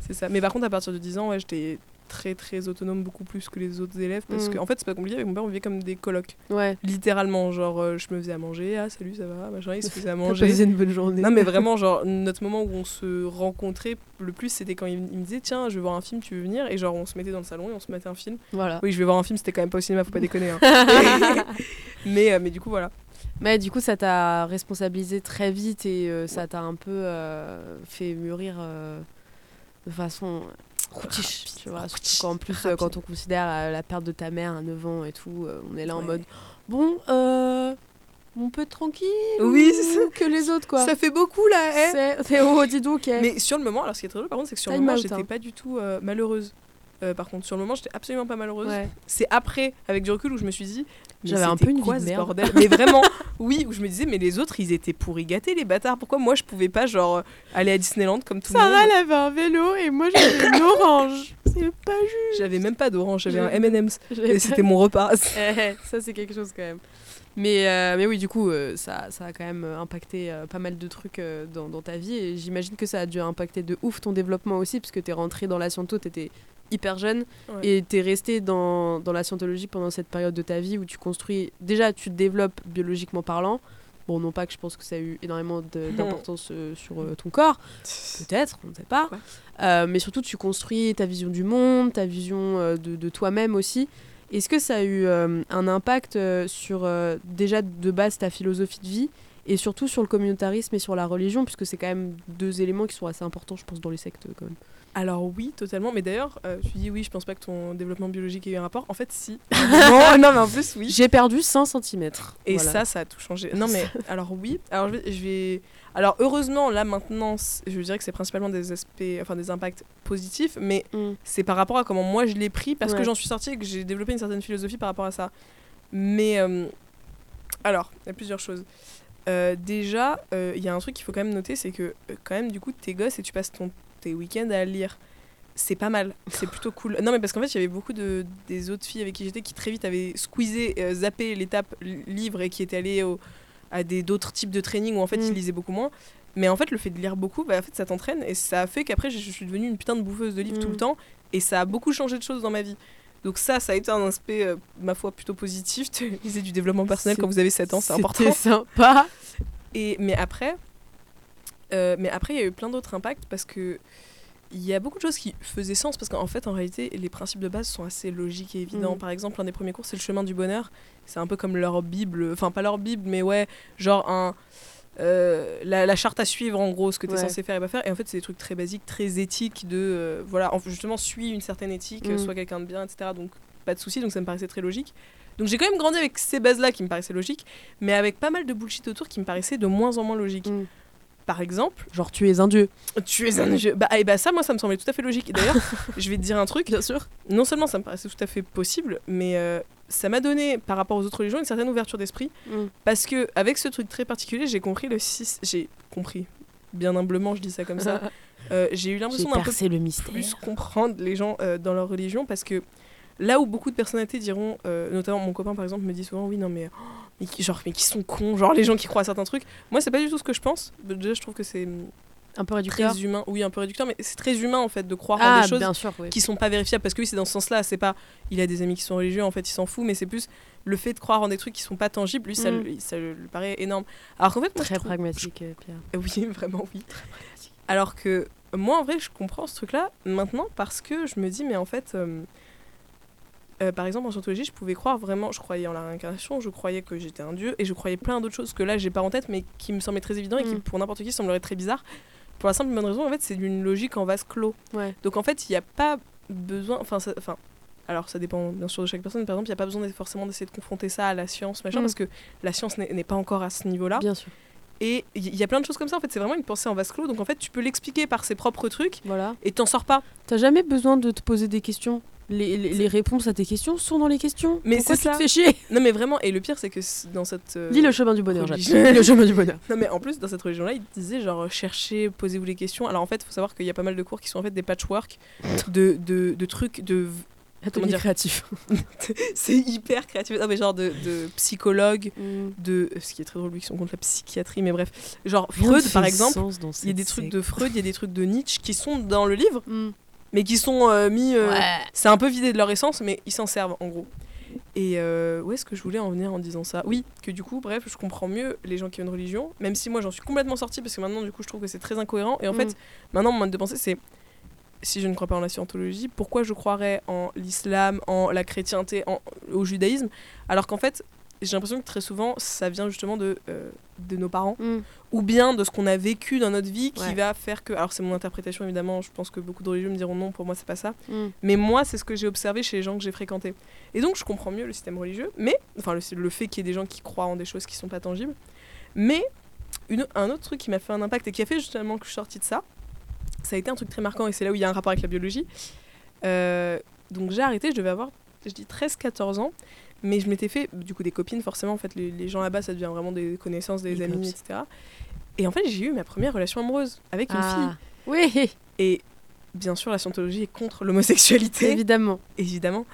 C'est ça. Mais par contre, à partir de 10 ans, ouais, j'étais très très autonome, beaucoup plus que les autres élèves. Parce Mm. que, en fait, c'est pas compliqué. Avec mon père, on vivait comme des colocs. Ouais. Littéralement, genre, euh, je me faisais à manger. Ah, salut, ça va Machin, il se faisait à manger. passé une bonne journée. Non mais vraiment [LAUGHS] genre notre moment où on se rencontrait le plus c'était quand il, il me disait tiens je vais voir un film tu veux venir? Et genre on se mettait dans le salon et on se mettait un film Voilà. oui je vais voir un film c'était quand même pas au cinéma faut pas [LAUGHS] déconner hein. [LAUGHS] mais euh, mais du coup voilà Mais du coup, ça t'a responsabilisé très vite et euh, ça t'a un peu euh, fait mûrir euh, de façon Rapide, tu vois. qu'en plus, euh, rapide. quand on considère euh, la perte de ta mère à 9 ans et tout, euh, on est là en mode bon, euh, on peut être tranquille Oui, ou que les autres, quoi. ça fait beaucoup là hein. C'est oh, dis donc. eh. mais sur le moment alors ce qui est très drôle par contre c'est que sur le moment j'étais hein. pas du tout euh, malheureuse Euh, par contre sur le moment j'étais absolument pas malheureuse Ouais. c'est après avec du recul où je me suis dit J'avais un peu une quoi vie de merde. bordel mais vraiment oui où je me disais mais les autres ils étaient pourris gâtés les bâtards pourquoi moi je pouvais pas genre aller à Disneyland comme tout le monde Sarah, elle avait un vélo et moi j'avais une orange. C'est pas J'avais même pas d'orange, j'avais un M&M's. Et c'était mon repas. [LAUGHS] Eh, ça c'est quelque chose quand même. Mais, euh, mais oui, du coup, euh, ça, ça a quand même impacté euh, pas mal de trucs dans, dans ta vie. Et j'imagine que ça a dû impacter de ouf ton développement aussi, parce que t'es rentré dans la sciento, t'étais hyper jeune. Ouais. Et t'es resté dans, dans la scientologie pendant cette période de ta vie où tu construis. Déjà, tu te développes biologiquement parlant. Bon, non pas que je pense que ça a eu énormément [LAUGHS] d'importance euh, sur euh, ton corps, peut-être, on ne sait pas. Ouais. Euh, mais surtout, tu construis ta vision du monde, ta vision de, de toi-même aussi. Est-ce que ça a eu un impact sur déjà de base ta philosophie de vie et surtout sur le communautarisme et sur la religion, puisque c'est quand même deux éléments qui sont assez importants, je pense, dans les sectes quand même. Alors oui, totalement. Mais d'ailleurs, euh, tu dis oui, je pense pas que ton développement biologique ait eu un rapport. En fait, si. [LAUGHS] non, non, mais en plus, oui. J'ai perdu 5 cm. Et ça, ça a tout changé. Non, mais [LAUGHS] alors oui. Alors je vais, je vais- Alors heureusement, là maintenant, je dirais que c'est principalement des aspects, enfin des impacts positifs, mais c'est par rapport à comment moi je l'ai pris, parce Ouais. que j'en suis sortie et que j'ai développé une certaine philosophie par rapport à ça. Mais euh, alors, il y a plusieurs choses. Euh, déjà, euh, il y a un truc qu'il faut quand même noter, c'est que quand même, du coup, tes gosses et tu passes ton, tes week-ends à lire. C'est pas mal, c'est plutôt cool. Non, mais parce qu'en fait, il y avait beaucoup de, des autres filles avec qui j'étais qui très vite avaient squeezé, euh, zappé l'étape li- livre et qui étaient allées au- à des d'autres types de training où en fait Mm. ils lisaient beaucoup moins. Mais en fait, le fait de lire beaucoup, bah, en fait, ça t'entraîne et ça a fait qu'après, je suis devenue une putain de bouffeuse de livres tout Mm. le temps et ça a beaucoup changé de choses dans ma vie. Donc ça, ça a été un aspect, euh, ma foi, plutôt positif. Lisez [LAUGHS] du développement personnel quand vous avez 7 ans, c'est important. C'était sympa. Et, mais après, euh, mais après, il y a eu plein d'autres impacts parce que il y a beaucoup de choses qui faisaient sens parce qu'en fait, en réalité, les principes de base sont assez logiques et évidents. Mm. Par exemple, un des premiers cours, c'est le chemin du bonheur. C'est un peu comme leur Bible, enfin pas leur Bible, mais ouais, genre un euh, la, la charte à suivre en gros, ce que tu es Ouais. censé faire et pas faire. Et en fait, c'est des trucs très basiques, très éthiques de euh, voilà, en- justement, suis une certaine éthique, Mm. sois quelqu'un de bien, etc. Donc pas de souci. Donc ça me paraissait très logique. Donc j'ai quand même grandi avec ces bases-là qui me paraissaient logiques, mais avec pas mal de bullshit autour qui me paraissait de moins en moins logique. Mm. Par exemple, Genre, tu es un dieu. tu es un dieu. Bah, et bah ça, moi, ça me semblait tout à fait logique. D'ailleurs, [LAUGHS] je vais te dire un truc. Bien sûr. Non seulement ça me paraissait tout à fait possible, mais euh, ça m'a donné, par rapport aux autres religions, une certaine ouverture d'esprit. Mm. Parce que avec ce truc très particulier, j'ai compris le 6... J'ai compris. Bien humblement, je dis ça comme ça. [LAUGHS] Euh, j'ai eu l'impression d'un peu le mystère. plus comprendre les gens euh, dans leur religion parce que là où beaucoup de personnalités diront, euh, notamment mon copain par exemple me dit souvent oui non mais, oh, mais qui, genre mais qui sont cons, genre les gens qui croient à certains trucs. Moi c'est pas du tout ce que je pense. Déjà je trouve que c'est Un peu réducteur. très humain, oui un peu réducteur, mais c'est très humain en fait de croire en Ah, des choses sûr, oui. qui sont pas vérifiables parce que oui c'est dans ce sens-là. C'est pas il a des amis qui sont religieux en fait il s'en fout, mais c'est plus le fait de croire en des trucs qui sont pas tangibles lui ça, Mm. lui, ça lui paraît énorme. Alors qu'en fait moi, je Très trouve- pragmatique, euh, Pierre. [LAUGHS] oui, vraiment oui. Alors que moi, en vrai, je comprends ce truc-là maintenant parce que je me dis, mais en fait, euh, euh, par exemple, en scientologie, je pouvais croire vraiment, je croyais en la réincarnation, je croyais que j'étais un dieu et je croyais plein d'autres choses que là, j'ai pas en tête, mais qui me semblaient très évidents et qui, Mm. pour n'importe qui, sembleraient très bizarres. Pour la simple et bonne raison, en fait, c'est d'une logique en vase clos. Ouais. Donc en fait, il n'y a pas besoin. Enfin, enfin. Alors, ça dépend bien sûr de chaque personne. Par exemple, il n'y a pas besoin forcément d'essayer de confronter ça à la science, machin, Mm. parce que la science n'est n'est pas encore à ce niveau-là. Bien sûr. Et il y a plein de choses comme ça, en fait, c'est vraiment une pensée en vase clos. Donc en fait, tu peux l'expliquer par ses propres trucs Voilà. et t'en sors pas. T'as jamais besoin de te poser des questions? Les, les- les réponses à tes questions sont dans les questions. Mais c'est ça. fais chier? Non, mais vraiment, et le pire, c'est que dans cette. euh, Lis le chemin du bonheur, religion. Lis le chemin du bonheur. [LAUGHS] Non, mais en plus, dans cette religion-là, il disait genre euh, cherchez, posez-vous les questions. Alors en fait, il faut savoir qu'il y a pas mal de cours qui sont en fait des patchwork de, de, de trucs, de. Atelier dire créatif. [LAUGHS] c'est hyper créatif. Non, mais genre de, de psychologues, Mm. de. Ce qui est très drôle, lui, qui sont contre la psychiatrie, mais bref. Genre Freud, fait par exemple. Il y a des trucs de Freud, il y a des trucs de Nietzsche qui sont dans le livre, Mm. Mais qui sont euh, mis. euh, Ouais. C'est un peu vidé de leur essence, mais ils s'en servent en gros. Et euh, où est-ce que je voulais en venir en disant ça? Oui, que du coup, bref, je comprends mieux les gens qui ont une religion, même si moi j'en suis complètement sortie parce que maintenant, du coup, je trouve que c'est très incohérent. Et en Mm. fait, maintenant, mon mode de pensée, c'est si je ne crois pas en la scientologie, pourquoi je croirais en l'islam, en la chrétienté, en, au judaïsme? Alors qu'en fait, j'ai l'impression que très souvent, ça vient justement de, euh, de nos parents Mm. ou bien de ce qu'on a vécu dans notre vie qui Ouais. va faire que. Alors, c'est mon interprétation évidemment, je pense que beaucoup de religieux me diront non, pour moi, c'est pas ça. Mm. Mais moi, c'est ce que j'ai observé chez les gens que j'ai fréquentés. Et donc, je comprends mieux le système religieux, mais. Enfin, le, le fait qu'il y ait des gens qui croient en des choses qui sont pas tangibles. Mais, une, un autre truc qui m'a fait un impact et qui a fait justement que je suis sortie de ça, ça a été un truc très marquant et c'est là où il y a un rapport avec la biologie. Euh, donc, j'ai arrêté, je devais avoir, je dis 13-14 ans. Mais je m'étais fait, du coup, des copines, forcément. En fait, les, les gens là-bas, ça devient vraiment des connaissances, des amis, etc. Et en fait, j'ai eu ma première relation amoureuse avec une fille. Ah. Oui, Et bien sûr, la scientologie est contre l'homosexualité, évidemment. évidemment.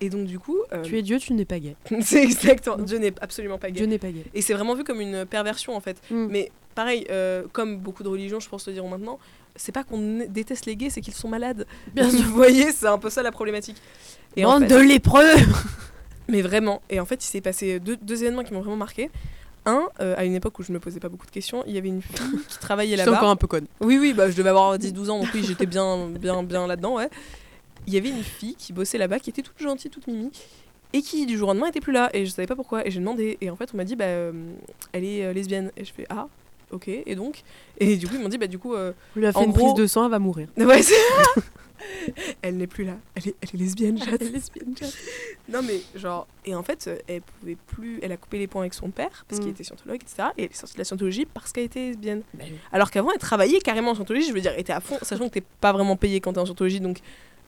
Et donc, du coup, euh, Tu es Dieu, tu n'es pas gay. [LAUGHS] c'est exactement. Dieu n'est absolument pas gay. Dieu n'est pas gay. Et c'est vraiment vu comme une perversion, en fait. Mm. Mais pareil, euh, comme beaucoup de religions, je pense te diront maintenant, c'est pas qu'on déteste les gays, c'est qu'ils sont malades. Bien [LAUGHS] sûr. Vous voyez, c'est un peu ça la problématique. Et en fait- de lépreux Mais vraiment. Et en fait, il s'est passé deux, deux événements qui m'ont vraiment marqué. Un, euh, à une époque où je me posais pas beaucoup de questions, il y avait une fille qui travaillait là-bas. encore un peu conne. Oui, oui, bah, je devais avoir 10-12 ans, donc oui, j'étais bien, bien, bien là-dedans, ouais. Il y avait une fille qui bossait là-bas, qui était toute gentille, toute mimi, et qui du jour au lendemain était plus là, et je savais pas pourquoi, et j'ai demandé, et en fait on m'a dit, bah, euh, elle est euh, lesbienne, et je fais, ah, ok, et donc? Et du coup ils m'ont dit, bah du coup, On lui a fait En une gros- prise de sang, elle va mourir. ouais, c'est... [LAUGHS] elle n'est plus là, elle est, elle est lesbienne, Jade. Non mais genre, et en fait, elle pouvait plus, elle a coupé les ponts avec son père, parce qu'il Mm. était scientologue, etc., et elle est sortie de la scientologie parce qu'elle était lesbienne. Bah oui. Alors qu'avant, elle travaillait carrément en scientologie, je veux dire, elle était à fond, sachant que t'es pas vraiment payé quand t'es en scientologie, donc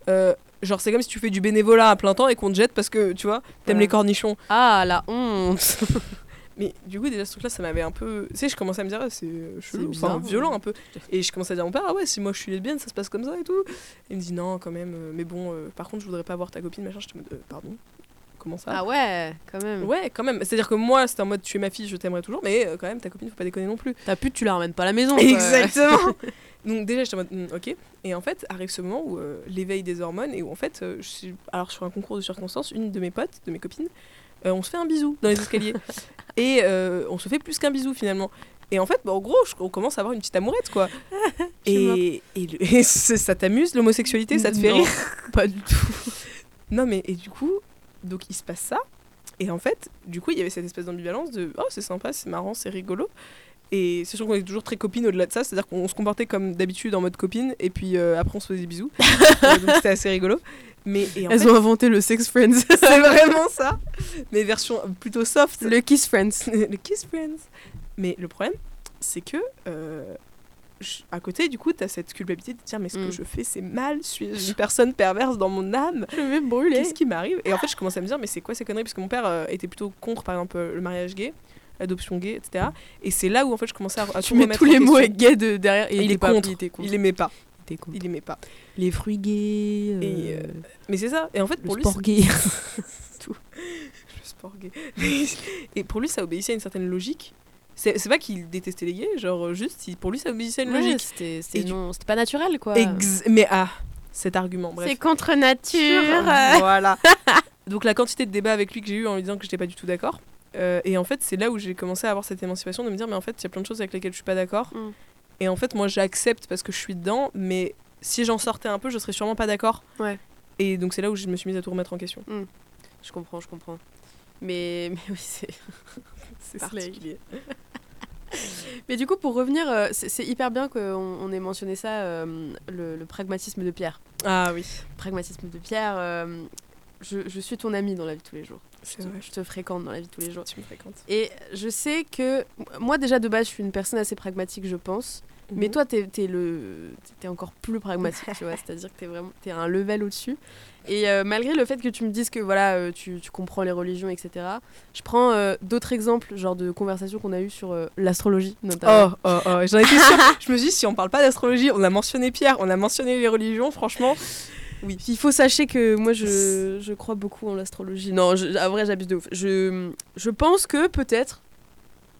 euh, genre c'est comme si tu fais du bénévolat à plein temps et qu'on te jette parce que tu vois, t'aimes Ouais. les cornichons. Ah, la honte [LAUGHS] Mais du coup, déjà ce truc-là, ça m'avait un peu. Tu sais, je commençais à me dire, ah, c'est euh, chelou, bizarre, enfin violent un peu. Et je commençais à dire à mon père, ah ouais, si moi je suis lesbienne, ça se passe comme ça et tout. Il me dit, non, quand même, euh, mais bon, euh, par contre, je voudrais pas voir ta copine, machin. Je te me pardon, comment ça? Ah ouais, quand même. Ouais, quand même. C'est-à-dire que moi, c'était en mode, tu es ma fille, je t'aimerais toujours, mais euh, quand même, ta copine, faut pas déconner non plus. Ta pute, tu la ramènes pas à la maison. Exactement. [LAUGHS] Donc déjà j'étais en mode Hmm, ok et en fait arrive ce moment où euh, l'éveil des hormones et où en fait euh, je suis alors sur un concours de circonstances une de mes potes de mes copines euh, on se fait un bisou dans les escaliers. [LAUGHS] Et euh, on se fait plus qu'un bisou finalement. Et en fait bah, en gros je- on commence à avoir une petite amourette quoi. [LAUGHS] Et, et, le- et c'est- ça t'amuse l'homosexualité ça te fait Non, rire [LAUGHS] Pas du tout. non mais et du coup donc il se passe ça. Et en fait du coup il y avait cette espèce d'ambivalence de oh c'est sympa c'est marrant c'est rigolo et c'est sûr qu'on est toujours très copines au-delà de ça c'est à dire qu'on se comportait comme d'habitude en mode copine et puis euh, après on se faisait des bisous. [LAUGHS] Euh, donc c'était assez rigolo. Mais et en Elles fait, ont inventé le sex friends. [LAUGHS] c'est vraiment ça. Mais version plutôt soft. Le kiss friends. [LAUGHS] le kiss friends. Mais le problème c'est que euh, je- à côté du coup t'as cette culpabilité de dire mais ce Mm. que je fais c'est mal suis-je une personne perverse dans mon âme. Je vais brûler. Qu'est-ce qui m'arrive? Et en fait, je commençais à me dire, mais c'est quoi ces conneries? Parce que mon père euh, était plutôt contre, par exemple, le mariage gay, l'adoption gay, etc. Et c'est là où, en fait, je commençais à, à Tu tout mets remettre tous les mots gay de, derrière et il, était est pas- contre. Il était contre. Il aimait pas. était contre. Il aimait pas. Les fruits gays. euh, Et, euh, Mais c'est ça. Et en fait, le pour lui, sport gay. [LAUGHS] [LAUGHS] le sport gay. [LAUGHS] et pour lui, ça obéissait à une certaine logique. C'est c'est pas qu'il détestait les gays, genre euh, juste, il- pour lui, ça obéissait à une Ouais, logique. c'était non- c'était pas naturel quoi. Ex- mais ah, cet argument, bref. C'est contre nature. voilà. Donc la quantité de débats avec lui que j'ai eu en lui disant que j'étais pas du tout d'accord. Euh, et en fait, c'est là où j'ai commencé à avoir cette émancipation de me dire, mais en fait, il y a plein de choses avec lesquelles je suis pas d'accord. Mm. Et en fait, moi, j'accepte parce que je suis dedans, mais si j'en sortais un peu, je serais sûrement pas d'accord. Ouais. Et donc c'est là où je me suis mise à tout remettre en question. Je comprends, je comprends. Mais, [LAUGHS] mais oui, c'est. [LAUGHS] C'est Particulier. [LAUGHS] Mais du coup, pour revenir, euh, c'est hyper bien qu'on on ait mentionné ça, euh, le, le pragmatisme de Pierre. Ah oui, Pragmatisme de Pierre, je, je suis ton ami dans la vie de tous les jours. Je te, vrai. je te fréquente dans la vie de tous les jours. Tu me fréquentes. Et je sais que moi déjà de base je suis une personne assez pragmatique je pense. Mais Mhm. toi t'es es le t'es encore plus pragmatique tu vois. [LAUGHS] C'est-à-dire que t'es vraiment t'es un level au-dessus. Et euh, malgré le fait que tu me dises que voilà euh, tu, tu comprends les religions etc. Je prends euh, d'autres exemples genre de conversations qu'on a eues sur l'astrologie notamment. Oh, oh, oh, j'en étais sûre. je me suis dit, si on parle pas d'astrologie, on a mentionné Pierre, on a mentionné les religions, franchement. Oui. Il faut sachez que moi je, je crois beaucoup en l'astrologie. Non, je, à vrai j'abuse de ouf. Je, je pense que peut-être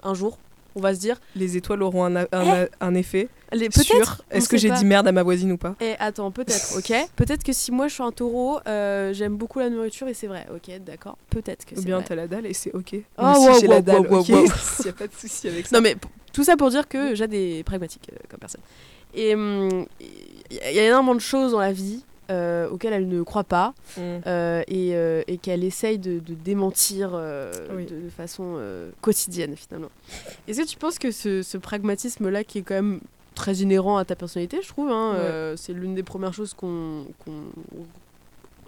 un jour on va se dire Les étoiles auront un, a- un, effet. Les-. Peut-être. Est-ce que j'ai dit merde à ma voisine ou pas Et attends, peut-être, ok. Peut-être que si moi je suis un taureau, euh, j'aime beaucoup la nourriture et c'est vrai, ok, d'accord. Peut-être que Ou c'est bien vrai. t'as la dalle et c'est ok. Oh, aussi, wow, j'ai wow, la dalle, ok wow, wow. [LAUGHS] Y a pas de souci avec ça. Non mais tout ça pour dire que j'ai des pragmatiques euh, comme personne. Et hum, il il y a énormément de choses dans la vie euh, auxquelles elle ne croit pas Mm. euh, et, euh, et qu'elle essaye de, de démentir euh, Oui. de, de façon quotidienne finalement. Est-ce que tu penses que ce, ce pragmatisme-là qui est quand même très inhérent à ta personnalité, je trouve, hein, Ouais. c'est l'une des premières choses qu'on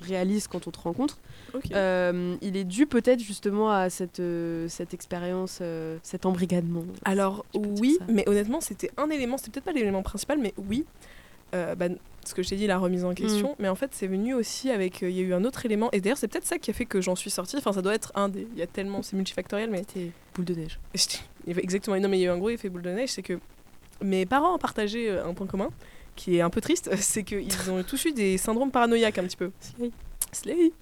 réalise quand on te rencontre, il est dû peut-être justement à cette, cette expérience, cet embrigadement. Alors oui, mais honnêtement, c'était un élément, c'était peut-être pas l'élément principal, mais oui. Euh, bah, ce que je t'ai dit, la remise en Mm. question, mais en fait, c'est venu aussi avec. euh, Il y a eu un autre élément, et d'ailleurs, c'est peut-être ça qui a fait que j'en suis sortie. Enfin, ça doit être un des. Il y a tellement, c'est multifactoriel, mais. C'était boule de neige. [LAUGHS] Exactement, non, mais il y a eu un gros effet boule de neige, c'est que mes parents ont partagé euh, un point commun, qui est un peu triste, [LAUGHS] c'est qu'ils ont tous eu des syndromes paranoïaques un petit peu. Slay.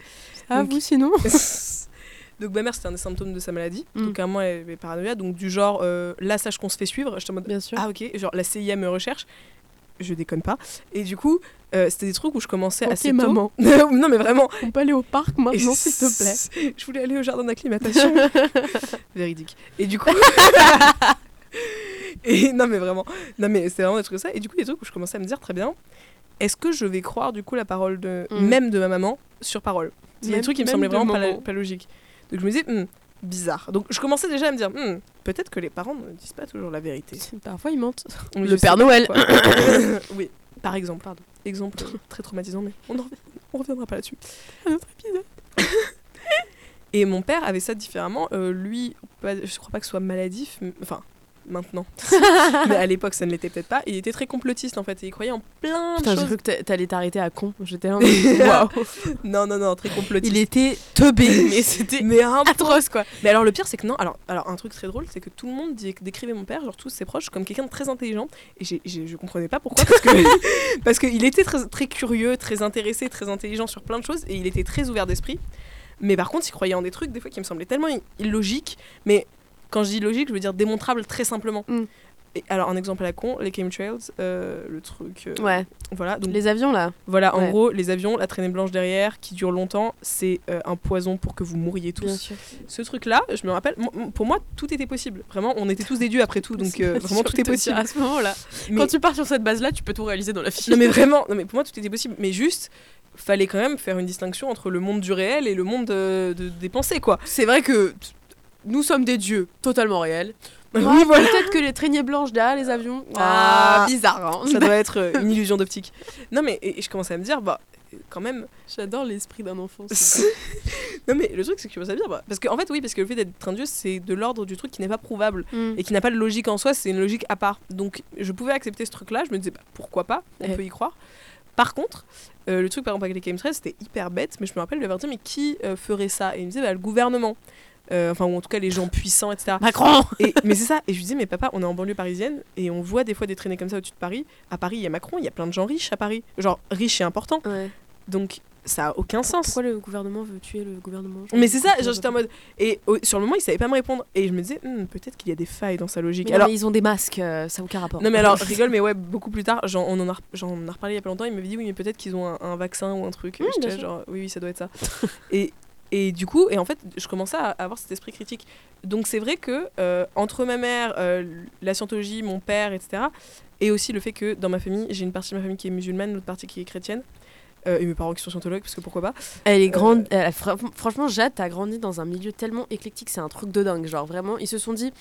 Ah, Donc- vous sinon [LAUGHS] donc ma mère c'était un des symptômes de sa maladie. Mm. Donc à moi elle avait paranoïa. Donc du genre euh, là sache qu'on se fait suivre. J'étais en mode Bien sûr. ah ok. Genre la CIA me recherche. Je déconne pas. Et du coup euh, c'était des trucs où je commençais Ok, assez maman. tôt. [LAUGHS] non mais vraiment. On peut aller au parc maintenant, [LAUGHS] s'il te plaît. Je voulais aller au jardin d'acclimatation. [LAUGHS] Véridique. Et du coup. et non mais vraiment. Non mais c'est vraiment des trucs comme ça. Et du coup des trucs où je commençais à me dire très bien. Est-ce que je vais croire du coup la parole de Mm. même de ma maman sur parole? Il y a des trucs qui me semblaient vraiment pas, pas logiques. Donc je me disais Hmm, bizarre. Donc je commençais déjà à me dire Hmm, peut-être que les parents ne disent pas toujours la vérité. Parfois, ils mentent. [LAUGHS] Oui, Le Père Noël. [COUGHS] oui, par exemple. Pardon. Exemple [LAUGHS] très traumatisant, mais on, en rev- on reviendra pas là-dessus. Un autre épisode. [LAUGHS] Et mon père avait ça différemment. Euh, lui, je crois pas que ce soit maladif, mais- enfin maintenant. [LAUGHS] mais à l'époque, ça ne l'était peut-être pas. Il était très complotiste en fait. Et il croyait en plein de Putain, j'ai choses. cru que t'a- t'allais t'arrêter à con. J'étais là. [LAUGHS] Waouh. Non, non, non, très complotiste. Il était teubé, [LAUGHS] mais c'était mais un point. atroce quoi. Mais alors le pire c'est que non, alors, alors un truc très drôle c'est que tout le monde dit- décrivait mon père, genre tous ses proches, comme quelqu'un de très intelligent et j'ai- j'ai- je comprenais pas pourquoi parce que parce qu'il était très, très curieux, très intéressé, très intelligent sur plein de choses et il était très ouvert d'esprit. Mais par contre il croyait en des trucs des fois qui me semblaient tellement illogiques, mais quand je dis logique je veux dire démontrable très simplement. Mm. Et alors un exemple à la con, les chemtrails, euh, le truc, euh, Ouais. voilà donc Les avions là. voilà en Ouais. gros les avions, la traînée blanche derrière qui dure longtemps, c'est euh, un poison pour que vous mouriez tous Bien sûr. ce truc-là, je me rappelle, pour moi, tout était possible. Vraiment, on était tous des dieux après tout, donc euh, vraiment tout est possible. À ce moment-là. Quand tu pars sur cette base là, tu peux tout réaliser dans la vie. Non mais [LAUGHS] vraiment, non mais pour moi tout était possible. Mais juste, fallait quand même faire une distinction entre le monde du réel et le monde de- de- des pensées, quoi. C'est vrai que nous sommes des dieux totalement réels. Oui, Ouais, voilà. Peut-être que les traînées blanches derrière les avions. Ah. Ah, bizarre. hein. Ça doit être euh, une illusion d'optique. [LAUGHS] Non mais et, et je commençais à me dire, bah quand même. J'adore l'esprit d'un enfant. [LAUGHS] non mais le truc c'est que je commençais à me dire, bah, parce qu'en fait oui, parce que le fait d'être un dieu, c'est de l'ordre du truc qui n'est pas prouvable. Mm. et qui n'a pas de logique en soi, c'est une logique à part. Donc je pouvais accepter ce truc-là, je me disais bah, pourquoi pas, on Eh. peut y croire. Par contre, euh, le truc par exemple avec les chemtrails, c'était hyper bête, mais je me rappelle lui avoir dit mais qui euh, ferait ça? Et il me disait bah, le gouvernement. Euh, enfin, ou en tout cas les gens puissants, etc. Macron Et, mais c'est ça, et je lui disais, mais papa, on est en banlieue parisienne et on voit des fois des traînées comme ça au-dessus de Paris. À Paris, il y a Macron, il y a plein de gens riches à Paris. Genre riches et importants. Ouais. Donc ça a aucun sens. Pourquoi le gouvernement veut tuer le gouvernement? Mais c'est ça, genre j'étais en mode. Et au- sur le moment, il savait pas me répondre. Et je me disais, Hmm, peut-être qu'il y a des failles dans sa logique. Mais non, alors, mais ils ont des masques, euh, ça n'a aucun rapport. Non mais alors je rigole mais ouais beaucoup plus tard j'en on en a re- j'en ai reparlé il y a pas longtemps il m'avait dit oui mais peut-être qu'ils ont un, un vaccin ou un truc genre oui oui ça doit être ça et et du coup et en fait je commençais à avoir cet esprit critique donc c'est vrai que euh, entre ma mère euh, la scientologie mon père etc et aussi le fait que dans ma famille j'ai une partie de ma famille qui est musulmane l'autre partie qui est chrétienne euh, et mes parents qui sont scientologues parce que pourquoi pas Elle est grande. Elle a fra- franchement, Jade, t'as grandi dans un milieu tellement éclectique, c'est un truc de dingue. Genre vraiment, ils se sont dit,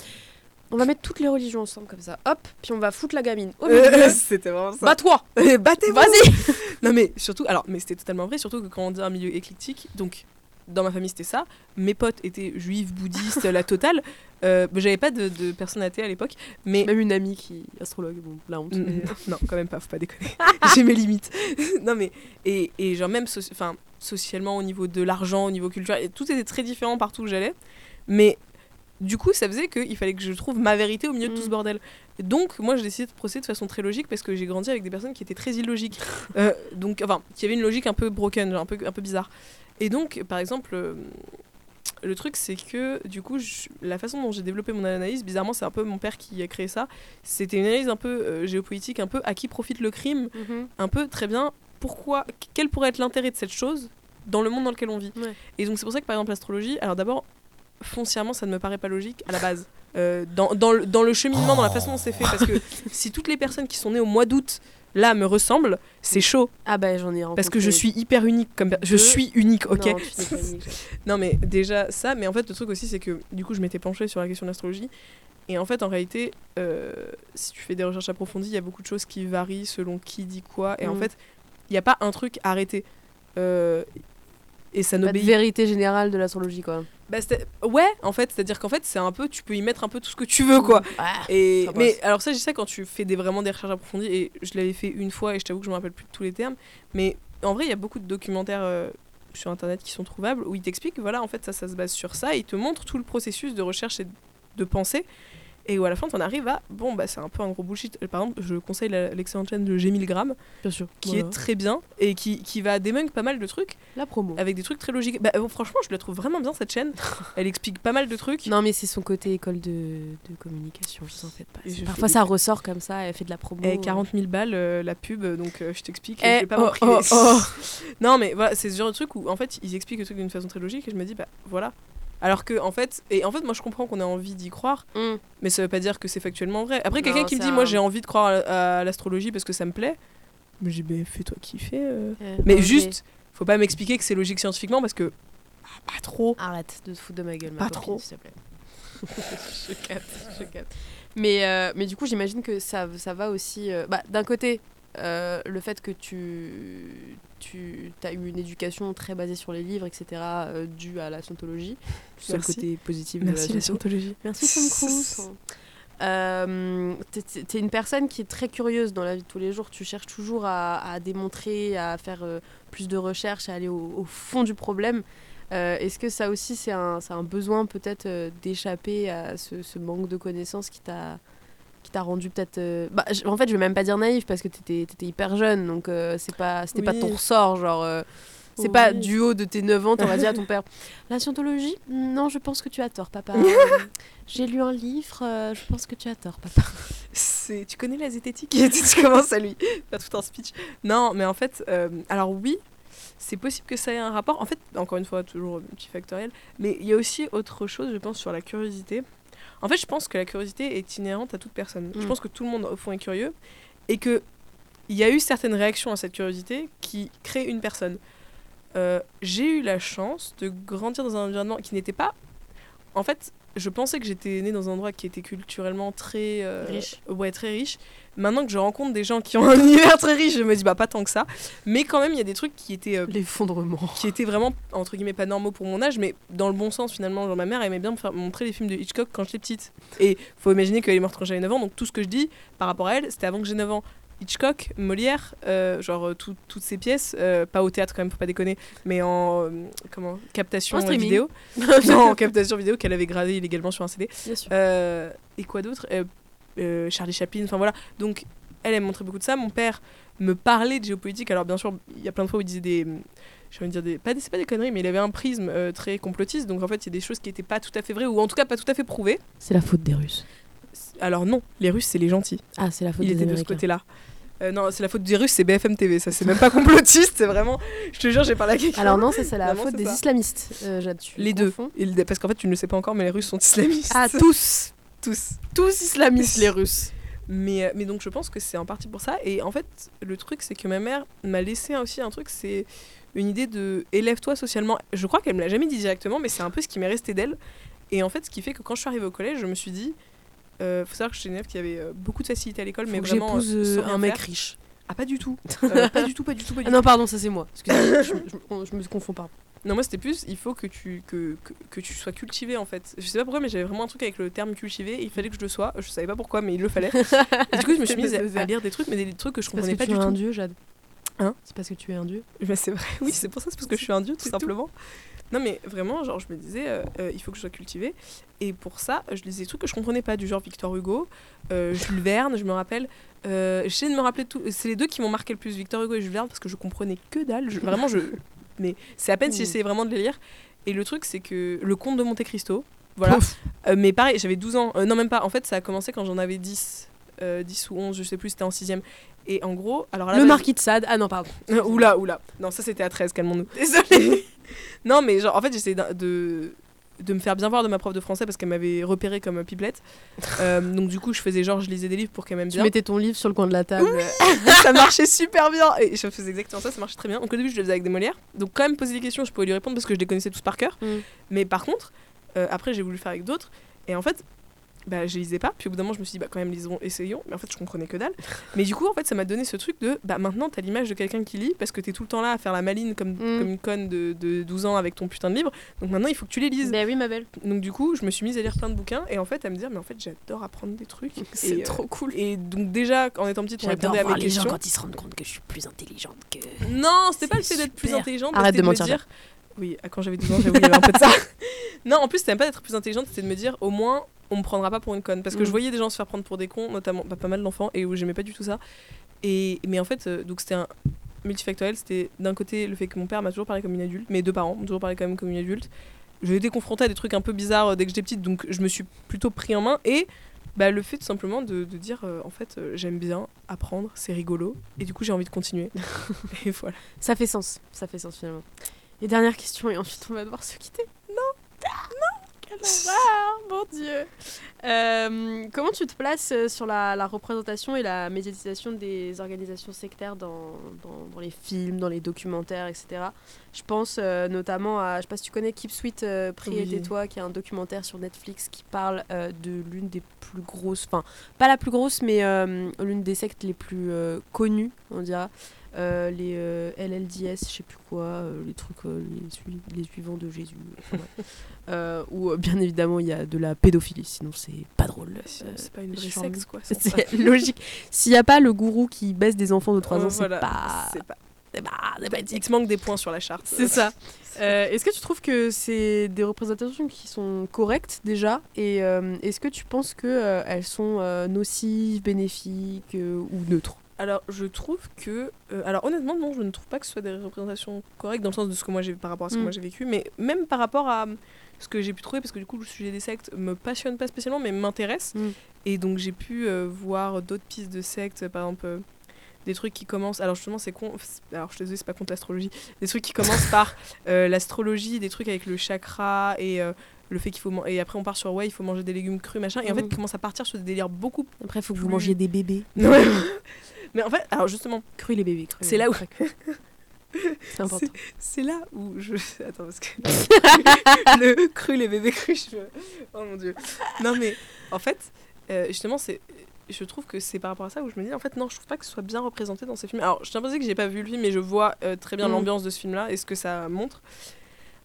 on va mettre toutes les religions ensemble comme ça, hop, puis on va foutre la gamine au milieu. [LAUGHS] c'était vraiment ça Bats-toi [LAUGHS] battez-vous Vas-y [LAUGHS] Non mais surtout, alors, mais c'était totalement vrai, surtout que quand on dit un milieu éclectique, donc dans ma famille c'était ça, mes potes étaient juifs, bouddhistes, la totale. [LAUGHS] Euh, bah, J'avais pas de, de personnes athées à l'époque, mais. Même une amie qui astrologue, bon, la honte. Mm, mais- non, quand même pas, faut pas déconner. [LAUGHS] J'ai mes limites. [LAUGHS] non mais, et, et genre même enfin, socialement, au niveau de l'argent, au niveau culturel, tout était très différent partout où j'allais. Mais du coup, ça faisait qu'il fallait que je trouve ma vérité au milieu de tout Mm. ce bordel. Et donc, moi, j'ai décidé de procéder de façon très logique parce que j'ai grandi avec des personnes qui étaient très illogiques. Euh, donc, enfin, qui avaient une logique un peu broken, genre un peu, un peu bizarre. Et donc, par exemple, euh, le truc, c'est que du coup, je- la façon dont j'ai développé mon analyse, bizarrement, c'est un peu mon père qui a créé ça. C'était une analyse un peu euh, géopolitique, un peu à qui profite le crime, Mhm. un peu très bien pourquoi, quel pourrait être l'intérêt de cette chose dans le monde dans lequel on vit. Ouais. Et donc c'est pour ça que par exemple l'astrologie, alors d'abord foncièrement ça ne me paraît pas logique à la base. Euh, dans, dans le, dans le cheminement, dans la façon dont c'est fait, parce que [LAUGHS] si toutes les personnes qui sont nées au mois d'août là me ressemblent, c'est chaud Ah bah j'en ai rencontré. parce que je suis hyper unique comme je Deux. suis unique, ok. Non, tu n'es pas unique. [LAUGHS] Non mais déjà ça, mais en fait le truc aussi c'est que du coup je m'étais penchée sur la question de l'astrologie et en fait en réalité euh, si tu fais des recherches approfondies il y a beaucoup de choses qui varient selon qui dit quoi et en Mhm. fait il n'y a pas un truc arrêté Euh, et ça n'obéit vérité générale de l'astrologie quoi. bah, ouais en fait c'est à dire qu'en fait c'est un peu tu peux y mettre un peu tout ce que tu veux quoi. Ah, et mais alors ça je dis ça quand tu fais des vraiment des recherches approfondies et je l'avais fait une fois et je t'avoue que je me rappelle plus de tous les termes mais en vrai il y a beaucoup de documentaires euh, sur internet qui sont trouvables où ils t'expliquent voilà en fait ça ça se base sur ça et ils te montrent tout le processus de recherche et de pensée et où à la fin t'en arrives à bon bah c'est un peu un gros bullshit par exemple je conseille l'excellente chaîne de G 1000 grammes bien sûr. qui Voilà. est très bien et qui, qui va débunk pas mal de trucs la promo. avec des trucs très logiques bah euh, franchement je la trouve vraiment bien cette chaîne [LAUGHS] elle explique pas mal de trucs Non mais c'est son côté école de, de communication, en faites pas. Je Parfois fais- ça ressort comme ça, elle fait de la promo. Et 40 000 balles euh, la pub, donc euh, je t'explique. Eh, je vais pas oh, oh, oh. [LAUGHS] non, mais voilà, c'est ce genre de truc où en fait ils expliquent le truc d'une façon très logique et je me dis, bah voilà. Alors que en fait, et en fait, moi je comprends qu'on ait envie d'y croire, Hum. mais ça veut pas dire que c'est factuellement vrai. Après, quelqu'un qui me dit, moi j'ai envie de croire à, à l'astrologie parce que ça me plaît, mais j'ai ben fais-toi kiffer. euh. Euh, Mais non, juste, faut pas m'expliquer que c'est logique scientifiquement parce que. ah, pas trop. Arrête de te foutre de ma gueule, ma Pas copine, trop. s'il te plaît. [LAUGHS] je capte, je capte. Mais, euh, mais du coup, j'imagine que ça, ça va aussi. bah, D'un côté, euh, le fait que tu, tu as eu une éducation très basée sur les livres, etc., euh, due à la scientologie. [LAUGHS] C'est le côté positif Merci de la la scientologie. Merci Tom [LAUGHS] Cruise. Euh, t'es- une personne qui est très curieuse dans la vie de tous les jours. Tu cherches toujours à, à démontrer, à faire euh, plus de recherches, à aller au, au fond du problème. Euh, Est-ce que ça aussi, c'est un, un besoin peut-être d'échapper à ce, ce manque de connaissances qui t'a qui t'a rendu peut-être euh, bah, en fait je vais même pas dire naïf parce que t'étais étais hyper jeune donc euh, c'est pas c'était pas ton ressort genre euh, c'est pas du haut de tes 9 ans t'aurais dit à ton [LAUGHS] père la scientologie non je pense que tu as tort papa [LAUGHS] Euh, j'ai lu un livre euh, je pense que tu as tort papa C'est, tu connais la zététique? Et [LAUGHS] tu commences à lui faire tout un speech. Non, mais en fait, alors oui, c'est possible que ça ait un rapport. En fait, encore une fois, toujours multifactoriel. Mais il y a aussi autre chose, je pense, sur la curiosité. En fait, je pense que la curiosité est inhérente à toute personne. Je Mm. pense que tout le monde, au fond, est curieux. Et que il y a eu certaines réactions à cette curiosité qui créent une personne. Euh, j'ai eu la chance de grandir dans un environnement qui n'était pas. En fait, je pensais que j'étais née dans un endroit qui était culturellement très euh, Riche. Ouais, très riche. Maintenant que je rencontre des gens qui ont [LAUGHS] un univers très riche, je me dis bah pas tant que ça. Mais quand même, il y a des trucs qui étaient euh, l'effondrement qui étaient vraiment entre guillemets pas normaux pour mon âge, mais dans le bon sens finalement. Genre ma mère aimait bien me faire montrer les films de Hitchcock quand j'étais petite. Et faut imaginer qu'elle est morte quand j'avais 9 ans, donc tout ce que je dis par rapport à elle, c'était avant que j'ai 9 ans. Hitchcock, Molière, euh, genre euh, tout- toutes ces pièces, euh, pas au théâtre quand même, faut pas déconner, mais en euh, comment captation En vidéo, [LAUGHS] non, en captation vidéo qu'elle avait gradé illégalement sur un CD. bien sûr Euh, et quoi d'autre Euh, euh, Charlie Chaplin, enfin voilà. Donc, elle, elle me montrait beaucoup de ça. Mon père me parlait de géopolitique. Alors, bien sûr, il y a plein de fois où il disait des. J'ai envie de dire des. Pas des, c'est pas des conneries, mais il avait un prisme euh, très complotiste. Donc, en fait, il y a des choses qui n'étaient pas tout à fait vraies, ou en tout cas pas tout à fait prouvées. c'est la faute des Russes Alors, non, les Russes, c'est les gentils. ah c'est la faute Il des était de ce côté-là. Euh, non, c'est la faute des Russes, c'est BFM TV. Ça, c'est même pas [LAUGHS] complotiste, c'est vraiment. Je te jure, j'ai parlé à quelqu'un. alors non ça c'est la Vraiment, faute c'est des ça. islamistes euh, Jade, tu Les deux. confonds. Et Parce qu'en fait, tu ne le sais pas encore, mais les Russes sont islamistes. ah [LAUGHS] tous tous. tous islamistes les [LAUGHS] Russes Mais, euh, mais donc je pense que c'est en partie pour ça. Et en fait, le truc, c'est que ma mère m'a laissé aussi un truc, c'est une idée de élève-toi socialement. Je crois qu'elle me l'a jamais dit directement, mais c'est un peu ce qui m'est resté d'elle. Et en fait, ce qui fait que quand je suis arrivée au collège, je me suis dit. Euh, faut savoir que j'étais une élève qui avait euh, beaucoup de facilité à l'école, mais vraiment. j'épouse euh, un mec riche Ah, pas du tout. [LAUGHS] Euh, pas du tout, pas du tout, pas du ah tout. non pardon ça c'est moi excusez-moi je, je- je me confonds pas Non, moi c'était plus, il faut que tu, que, que, que tu sois cultivé en fait. Je sais pas pourquoi, mais j'avais vraiment un truc avec le terme cultivé, et il fallait que je le sois. Je savais pas pourquoi, mais il le fallait. [LAUGHS] Et du coup, je me suis mise à, à lire des trucs, mais des trucs que je parce comprenais que pas tu du es un dieu Jade Hein? C'est parce que tu es un dieu Mais c'est vrai, oui, c'est pour ça, c'est parce que je suis un dieu, tout tout. Non, mais vraiment, genre, je me disais, euh, euh, il faut que je sois cultivée. Et pour ça, je lisais des trucs que je comprenais pas, du genre Victor Hugo, euh, Jules Verne, je me rappelle. Euh, J'essaie de me rappeler tout. C'est les deux qui m'ont marqué le plus, Victor Hugo et Jules Verne, parce que je comprenais que dalle. Je- vraiment, je. Mais c'est à peine si j'essayais vraiment de les lire. Et le truc, c'est que le comte de Monte Cristo, voilà. Euh, mais pareil, j'avais 12 ans. Euh, non, même pas. En fait, ça a commencé quand j'en avais 10. euh, 10 ou 11, je sais plus, c'était en 6ème. Et en gros, alors à la Le marquis de Sade. Ah non, pardon. Euh, oula, oula. Non, ça c'était à 13, calmons-nous. Désolée. [LAUGHS] [LAUGHS] non, mais genre, en fait, j'essayais de, de, de me faire bien voir de ma prof de français parce qu'elle m'avait repéré comme pipelette. [LAUGHS] Euh, donc, du coup, je faisais genre, je lisais des livres pour qu'elle m'aime Tu bien. mettais ton livre sur le coin de la table. [LAUGHS] ça marchait super bien. Et je faisais exactement ça, ça marchait très bien. Donc, au début, je le faisais avec des Molières. Donc, quand même, poser des questions, je pouvais lui répondre parce que je les connaissais tous par cœur. Mm. Mais par contre, euh, après, j'ai voulu le faire avec d'autres. Et en fait, bah, je lisais pas. Puis au bout d'un moment, je me suis dit, bah, quand même, lisons, essayons. Mais en fait, je comprenais que dalle. [LAUGHS] Mais du coup, en fait, ça m'a donné ce truc de, bah, maintenant, t'as l'image de quelqu'un qui lit parce que t'es tout le temps là à faire la maline comme, Mm. comme une conne de, de 12 ans avec ton putain de livre. Donc maintenant, il faut que tu les lises. Ben oui, ma belle. Donc du coup, je me suis mise à lire plein de bouquins et en fait, à me dire, mais en fait, j'adore apprendre des trucs. [LAUGHS] C'est euh, trop cool. Et donc déjà, en étant petite, on répondait à mes les gens questions. quand ils se rendent compte que je suis plus intelligente que. Non, c'était pas le fait d'être plus intelligente. Arrête de me mentir, dire. Oui, quand j'avais 12 ans, j'avoue, il y avait un peu de ça. [LAUGHS] non, en plus, c'était même pas d'être plus intelligente, c'était de me dire, au moins, on me prendra pas pour une conne. Parce que Mm. je voyais des gens se faire prendre pour des cons, notamment bah, pas mal d'enfants, et où j'aimais pas du tout ça. Et, mais en fait, euh, donc c'était un multifactoriel. C'était d'un côté le fait que mon père m'a toujours parlé comme une adulte, mes deux parents m'ont toujours parlé quand même comme une adulte. J'ai été confrontée à des trucs un peu bizarres euh, dès que j'étais petite, donc je me suis plutôt pris en main. Et bah, le fait tout simplement de, de dire, euh, en fait, euh, j'aime bien apprendre, c'est rigolo, et du coup j'ai envie de continuer. [LAUGHS] et voilà. Ça fait sens. Ça fait sens finalement. Et dernière question, et ensuite on va devoir se quitter. Non Non Quelle horreur [LAUGHS] Mon Dieu Euh, Comment tu te places euh, sur la, la représentation et la médiatisation des organisations sectaires dans, dans, dans les films, dans les documentaires, etc. Je pense euh, notamment à, je sais pas si tu connais Keep Sweet, euh, Prie et Oui. tais-toi, qui est un documentaire sur Netflix qui parle de l'une des plus grosses, enfin pas la plus grosse, mais l'une des sectes les plus connues, on dira, euh, les euh, LLDS, je sais plus quoi, euh, les trucs, les, sui- les suivants de Jésus, enfin, [LAUGHS] ouais. Où bien évidemment il y a de la pédophilie, sinon c'est pas drôle. C'est pas une vraie sexe, quoi. [LAUGHS] c'est [LAUGHS] logique. S'il n'y a pas le gourou qui baisse des enfants de 3 Ouais, ans, c'est voilà, pas. c'est pas- C'est pas, c'est pas Il te manque des points sur la charte. C'est ça. Est-ce que tu trouves que c'est des représentations qui sont correctes déjà? Et est-ce que tu penses qu'elles elles sont nocives, bénéfiques ou neutres? Alors, je trouve que. euh, alors, honnêtement, non, je ne trouve pas que ce soit des représentations correctes dans le sens de ce que moi j'ai par rapport à ce que Mm. moi j'ai vécu, mais même par rapport à ce que j'ai pu trouver, parce que du coup, le sujet des sectes me passionne pas spécialement, mais m'intéresse. Mm. Et donc, j'ai pu euh, voir d'autres pistes de sectes, par exemple. euh, des trucs qui commencent. Alors, justement, c'est con. Alors, je suis désolée, c'est pas contre l'astrologie. Des trucs qui commencent [LAUGHS] par euh, l'astrologie, des trucs avec le chakra et. Le fait qu'il faut et après on part sur ouais il faut manger des légumes crus machin et en fait Mhm. il commence à partir sur des délires beaucoup Après, il faut que vous mangiez des bébés. [LAUGHS] mais en fait alors justement Cru les bébés. crus, C'est là où-. C'est important. C'est là où je. [LAUGHS] Attends, parce que. [LAUGHS] le cru, les bébés crus, je. Oh mon dieu. Non, mais en fait, euh, justement, c'est. Je trouve que c'est par rapport à ça où je me dis, en fait, non, je trouve pas que ce soit bien représenté dans ces films. Alors, je tiens à préciser que j'ai pas vu le film, mais je vois euh, très bien Mm. l'ambiance de ce film-là et ce que ça montre.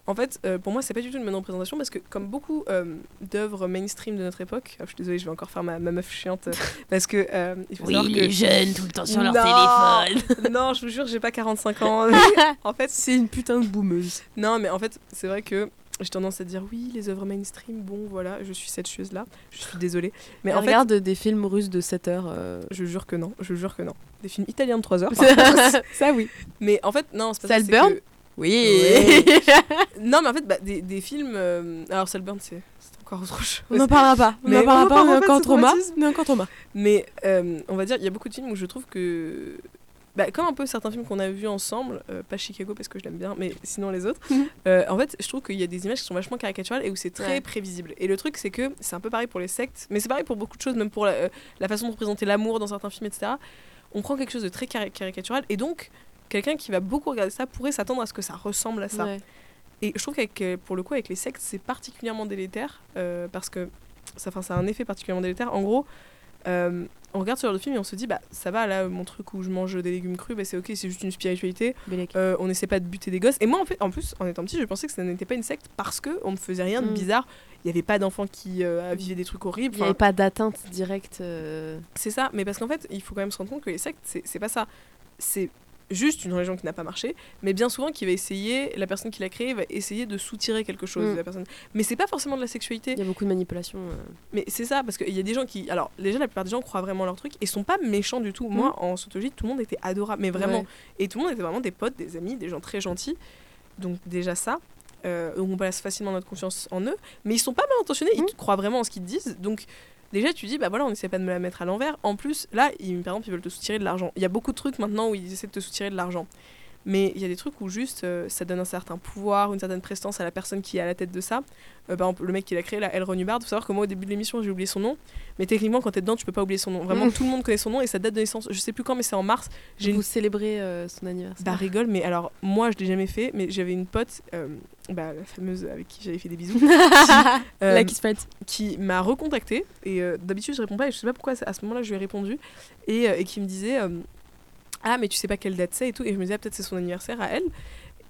En fait, euh, pour moi, c'est pas du tout une bonne représentation parce que, comme beaucoup euh, d'œuvres mainstream de notre époque, ah, je suis désolée, je vais encore faire ma, ma meuf chiante euh, [LAUGHS] parce que. euh, il faut Oui, savoir que- les jeunes, tout le temps sur leur Non. téléphone. [LAUGHS] non, je vous jure, j'ai pas 45 ans. [LAUGHS] en fait, C'est une putain de boumeuse. non, mais en fait, c'est vrai que j'ai tendance à dire oui, les œuvres mainstream, bon, voilà, je suis cette chose-là. Je suis désolée. Mais Mais en fait, regarde des films russes de 7 heures. euh, je jure que non, je jure que non. Des films italiens de 3 heures. ça, oui. mais en fait, non, c'est pas ça. c'est Saltburn que- Oui. [LAUGHS] Non, mais en fait, bah, des, des films. euh, Alors, Salburn, c'est c'est encore autre chose. on n'en parlera pas. On Mais n'en parlera on pas, en on est parlera pas encore de ce trauma. On est encore trauma. Mais euh, on va dire, il y a beaucoup de films où je trouve que. Bah, comme un peu certains films qu'on a vus ensemble, euh, pas Chicago parce que je l'aime bien, mais sinon les autres, Mhm. euh, en fait, je trouve qu'il y a des images qui sont vachement caricaturales et où c'est très Ouais. prévisible. Et le truc, c'est que c'est un peu pareil pour les sectes, mais c'est pareil pour beaucoup de choses, même pour la, euh, la façon de représenter l'amour dans certains films, etc. On prend quelque chose de très cari- caricatural et donc quelqu'un qui va beaucoup regarder ça pourrait s'attendre à ce que ça ressemble à ça. Ouais. Et je trouve qu'avec, euh, pour le coup, avec les sectes, c'est particulièrement délétère euh, parce que ça, ça a un effet particulièrement délétère. En gros, euh, on regarde ce genre de film et on se dit, bah ça va, là, mon truc où je mange des légumes crus, bah, c'est ok, c'est juste une spiritualité. Euh, on essaie pas de buter des gosses. Et moi, en, fait, en plus, en étant petit, je pensais que ça n'était pas une secte parce qu'on ne faisait rien de Mm. bizarre. Il n'y avait pas d'enfants qui euh, vivaient des trucs horribles. Il n'y avait pas d'atteinte directe. c'est ça, mais parce qu'en fait, il faut quand même se rendre compte que les sectes, c'est c'est pas ça. C'est juste une religion qui n'a pas marché, mais bien souvent qui va essayer, la personne qui l'a créée va essayer de soutirer quelque chose Mm. de la personne. Mais c'est pas forcément de la sexualité. Il y a beaucoup de manipulation. euh. Mais c'est ça, parce qu'il y a des gens qui. Alors, déjà, la plupart des gens croient vraiment leur truc et sont pas méchants du tout. Moi, en Scientologie, tout le monde était adorable, mais vraiment. Ouais. Et tout le monde était vraiment des potes, des amis, des gens très gentils. Donc, déjà ça. euh, on place facilement notre confiance en eux, mais ils sont pas mal intentionnés, ils te croient vraiment en ce qu'ils disent. Donc, déjà, tu dis, bah voilà, on essaie pas de me la mettre à l'envers. En plus, là, ils, par exemple, ils veulent te soutirer de l'argent. Il y a beaucoup de trucs maintenant où ils essaient de te soutirer de l'argent. Mais il y a des trucs où juste euh, ça donne un certain pouvoir, une certaine prestance à la personne qui est à la tête de ça. Euh, par exemple, le mec qui l'a créé, la L. Ron Hubbard, faut savoir que moi au début de l'émission j'ai oublié son nom, mais techniquement quand t'es dedans tu peux pas oublier son nom. Vraiment Mm. tout le monde connaît son nom et sa date de naissance, je sais plus quand mais c'est en mars. J'ai une Vous célébrez euh, son anniversaire. bah rigole, mais alors moi je l'ai jamais fait, mais j'avais une pote, bah, la fameuse avec qui j'avais fait des bisous, [LAUGHS] La Kiss Friends. qui m'a recontacté et d'habitude je réponds pas et je sais pas pourquoi à ce moment-là je lui ai répondu et, et qui me disait ah mais tu sais pas quelle date c'est et tout et je me disais ah, peut-être c'est son anniversaire à elle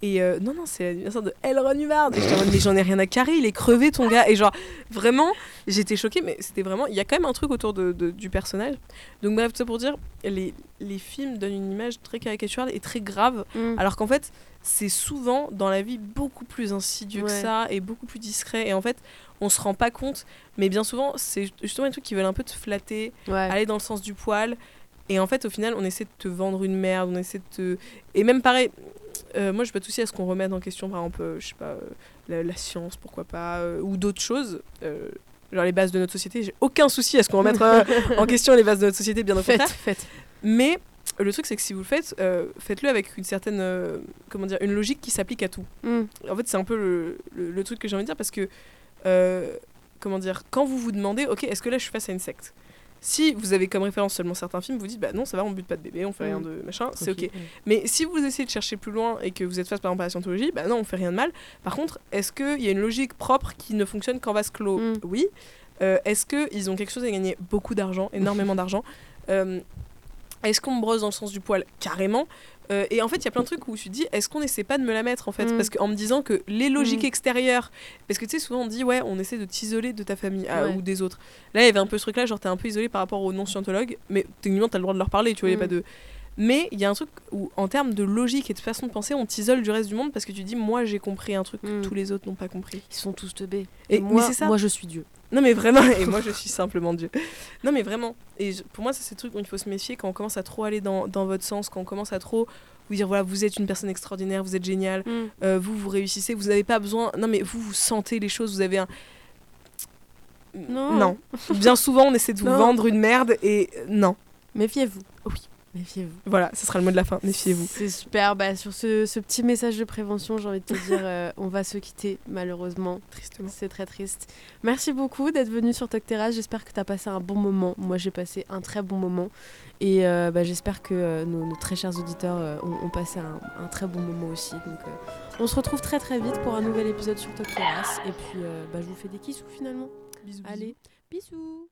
et euh, non non c'est l'anniversaire de Elron Hubbard et j'étais en mode, mais j'en ai rien à carrer il est crevé ton gars et genre vraiment j'étais choquée mais c'était vraiment il y a quand même un truc autour de, de- du personnage donc bref tout ça pour dire les, les films donnent une image très caricaturale et très grave Mm. alors qu'en fait, c'est souvent dans la vie beaucoup plus insidieux que ça et beaucoup plus discret. Et en fait, on se rend pas compte. Mais bien souvent, c'est justement des trucs qui veulent un peu te flatter, Ouais. aller dans le sens du poil. Et en fait, au final, on essaie de te vendre une merde, on essaie de te. Et même pareil, euh, moi, je pas de souci à ce qu'on remette en question, par exemple, euh, je sais pas, euh, la, la science, pourquoi pas, euh, ou d'autres choses. genre les bases de notre société. J'ai aucun souci à ce qu'on remette euh, [LAUGHS] en question les bases de notre société, bien au Faites, contraire. faites. Mais le truc, c'est que si vous le faites, euh, faites-le avec une certaine, euh, comment dire, une logique qui s'applique à tout. Mm. En fait, c'est un peu le, le- le truc que j'ai envie de dire parce que, comment dire, quand vous vous demandez, ok, est-ce que là je suis face à une secte? Si vous avez comme référence seulement certains films, vous dites, bah non, ça va, on bute pas de bébé, on fait rien Mm. de machin, c'est ok. Mais si vous essayez de chercher plus loin et que vous êtes face par exemple à la scientologie, bah non, on fait rien de mal. Par contre, est-ce qu'il y a une logique propre qui ne fonctionne qu'en vase clos? Mm. Oui. Euh, est-ce qu'ils ont quelque chose à gagner? Beaucoup d'argent, énormément d'argent. [LAUGHS] Euh, est-ce qu'on me brosse dans le sens du poil? Carrément. Euh, et en fait, il y a plein de trucs où tu te dis, est-ce qu'on essaie pas de me la mettre en fait Mm. Parce qu'en me disant que les logiques Mm. extérieures, parce que tu sais, souvent on dit, ouais, on essaie de t'isoler de ta famille ah, Ouais. ou des autres. Là, il y avait un peu ce truc-là, genre t'es un peu isolé par rapport aux non-scientologues, mais techniquement, t'as le droit de leur parler, tu vois, il a Mm. pas de. Mais il y a un truc où, en termes de logique et de façon de penser, on t'isole du reste du monde parce que tu dis, moi j'ai compris un truc que Mm. tous les autres n'ont pas compris. Ils sont tous teubés. Et- Et, moi, c'est ça. moi, je suis Dieu. Non mais vraiment, et moi [LAUGHS] je suis simplement Dieu. Non mais vraiment, et je- pour moi c'est ces trucs où il faut se méfier quand on commence à trop aller dans, dans votre sens, quand on commence à trop vous dire voilà vous êtes une personne extraordinaire, vous êtes génial, Mm. euh, vous vous réussissez, vous n'avez pas besoin, non mais vous vous sentez les choses, vous avez un... Non. Bien souvent on essaie de vous Non. vendre une merde et euh, non. Méfiez-vous. Oui. Méfiez-vous. Voilà, ce sera le mot de la fin, méfiez-vous. C'est super. Bah, sur ce, ce petit message de prévention, j'ai envie de te [LAUGHS] dire, euh, on va se quitter, malheureusement. Tristement. C'est très triste. Merci beaucoup d'être venu sur Talk Terrasse. J'espère que tu as passé un bon moment. Moi, j'ai passé un très bon moment. Et euh, bah, j'espère que euh, nos, nos très chers auditeurs ont, ont passé un, un très bon moment aussi. Donc, on se retrouve très très vite pour un nouvel épisode sur Talk Terrasse. Et puis, bah, je vous fais des kissous finalement. Bisous. Allez, bisous.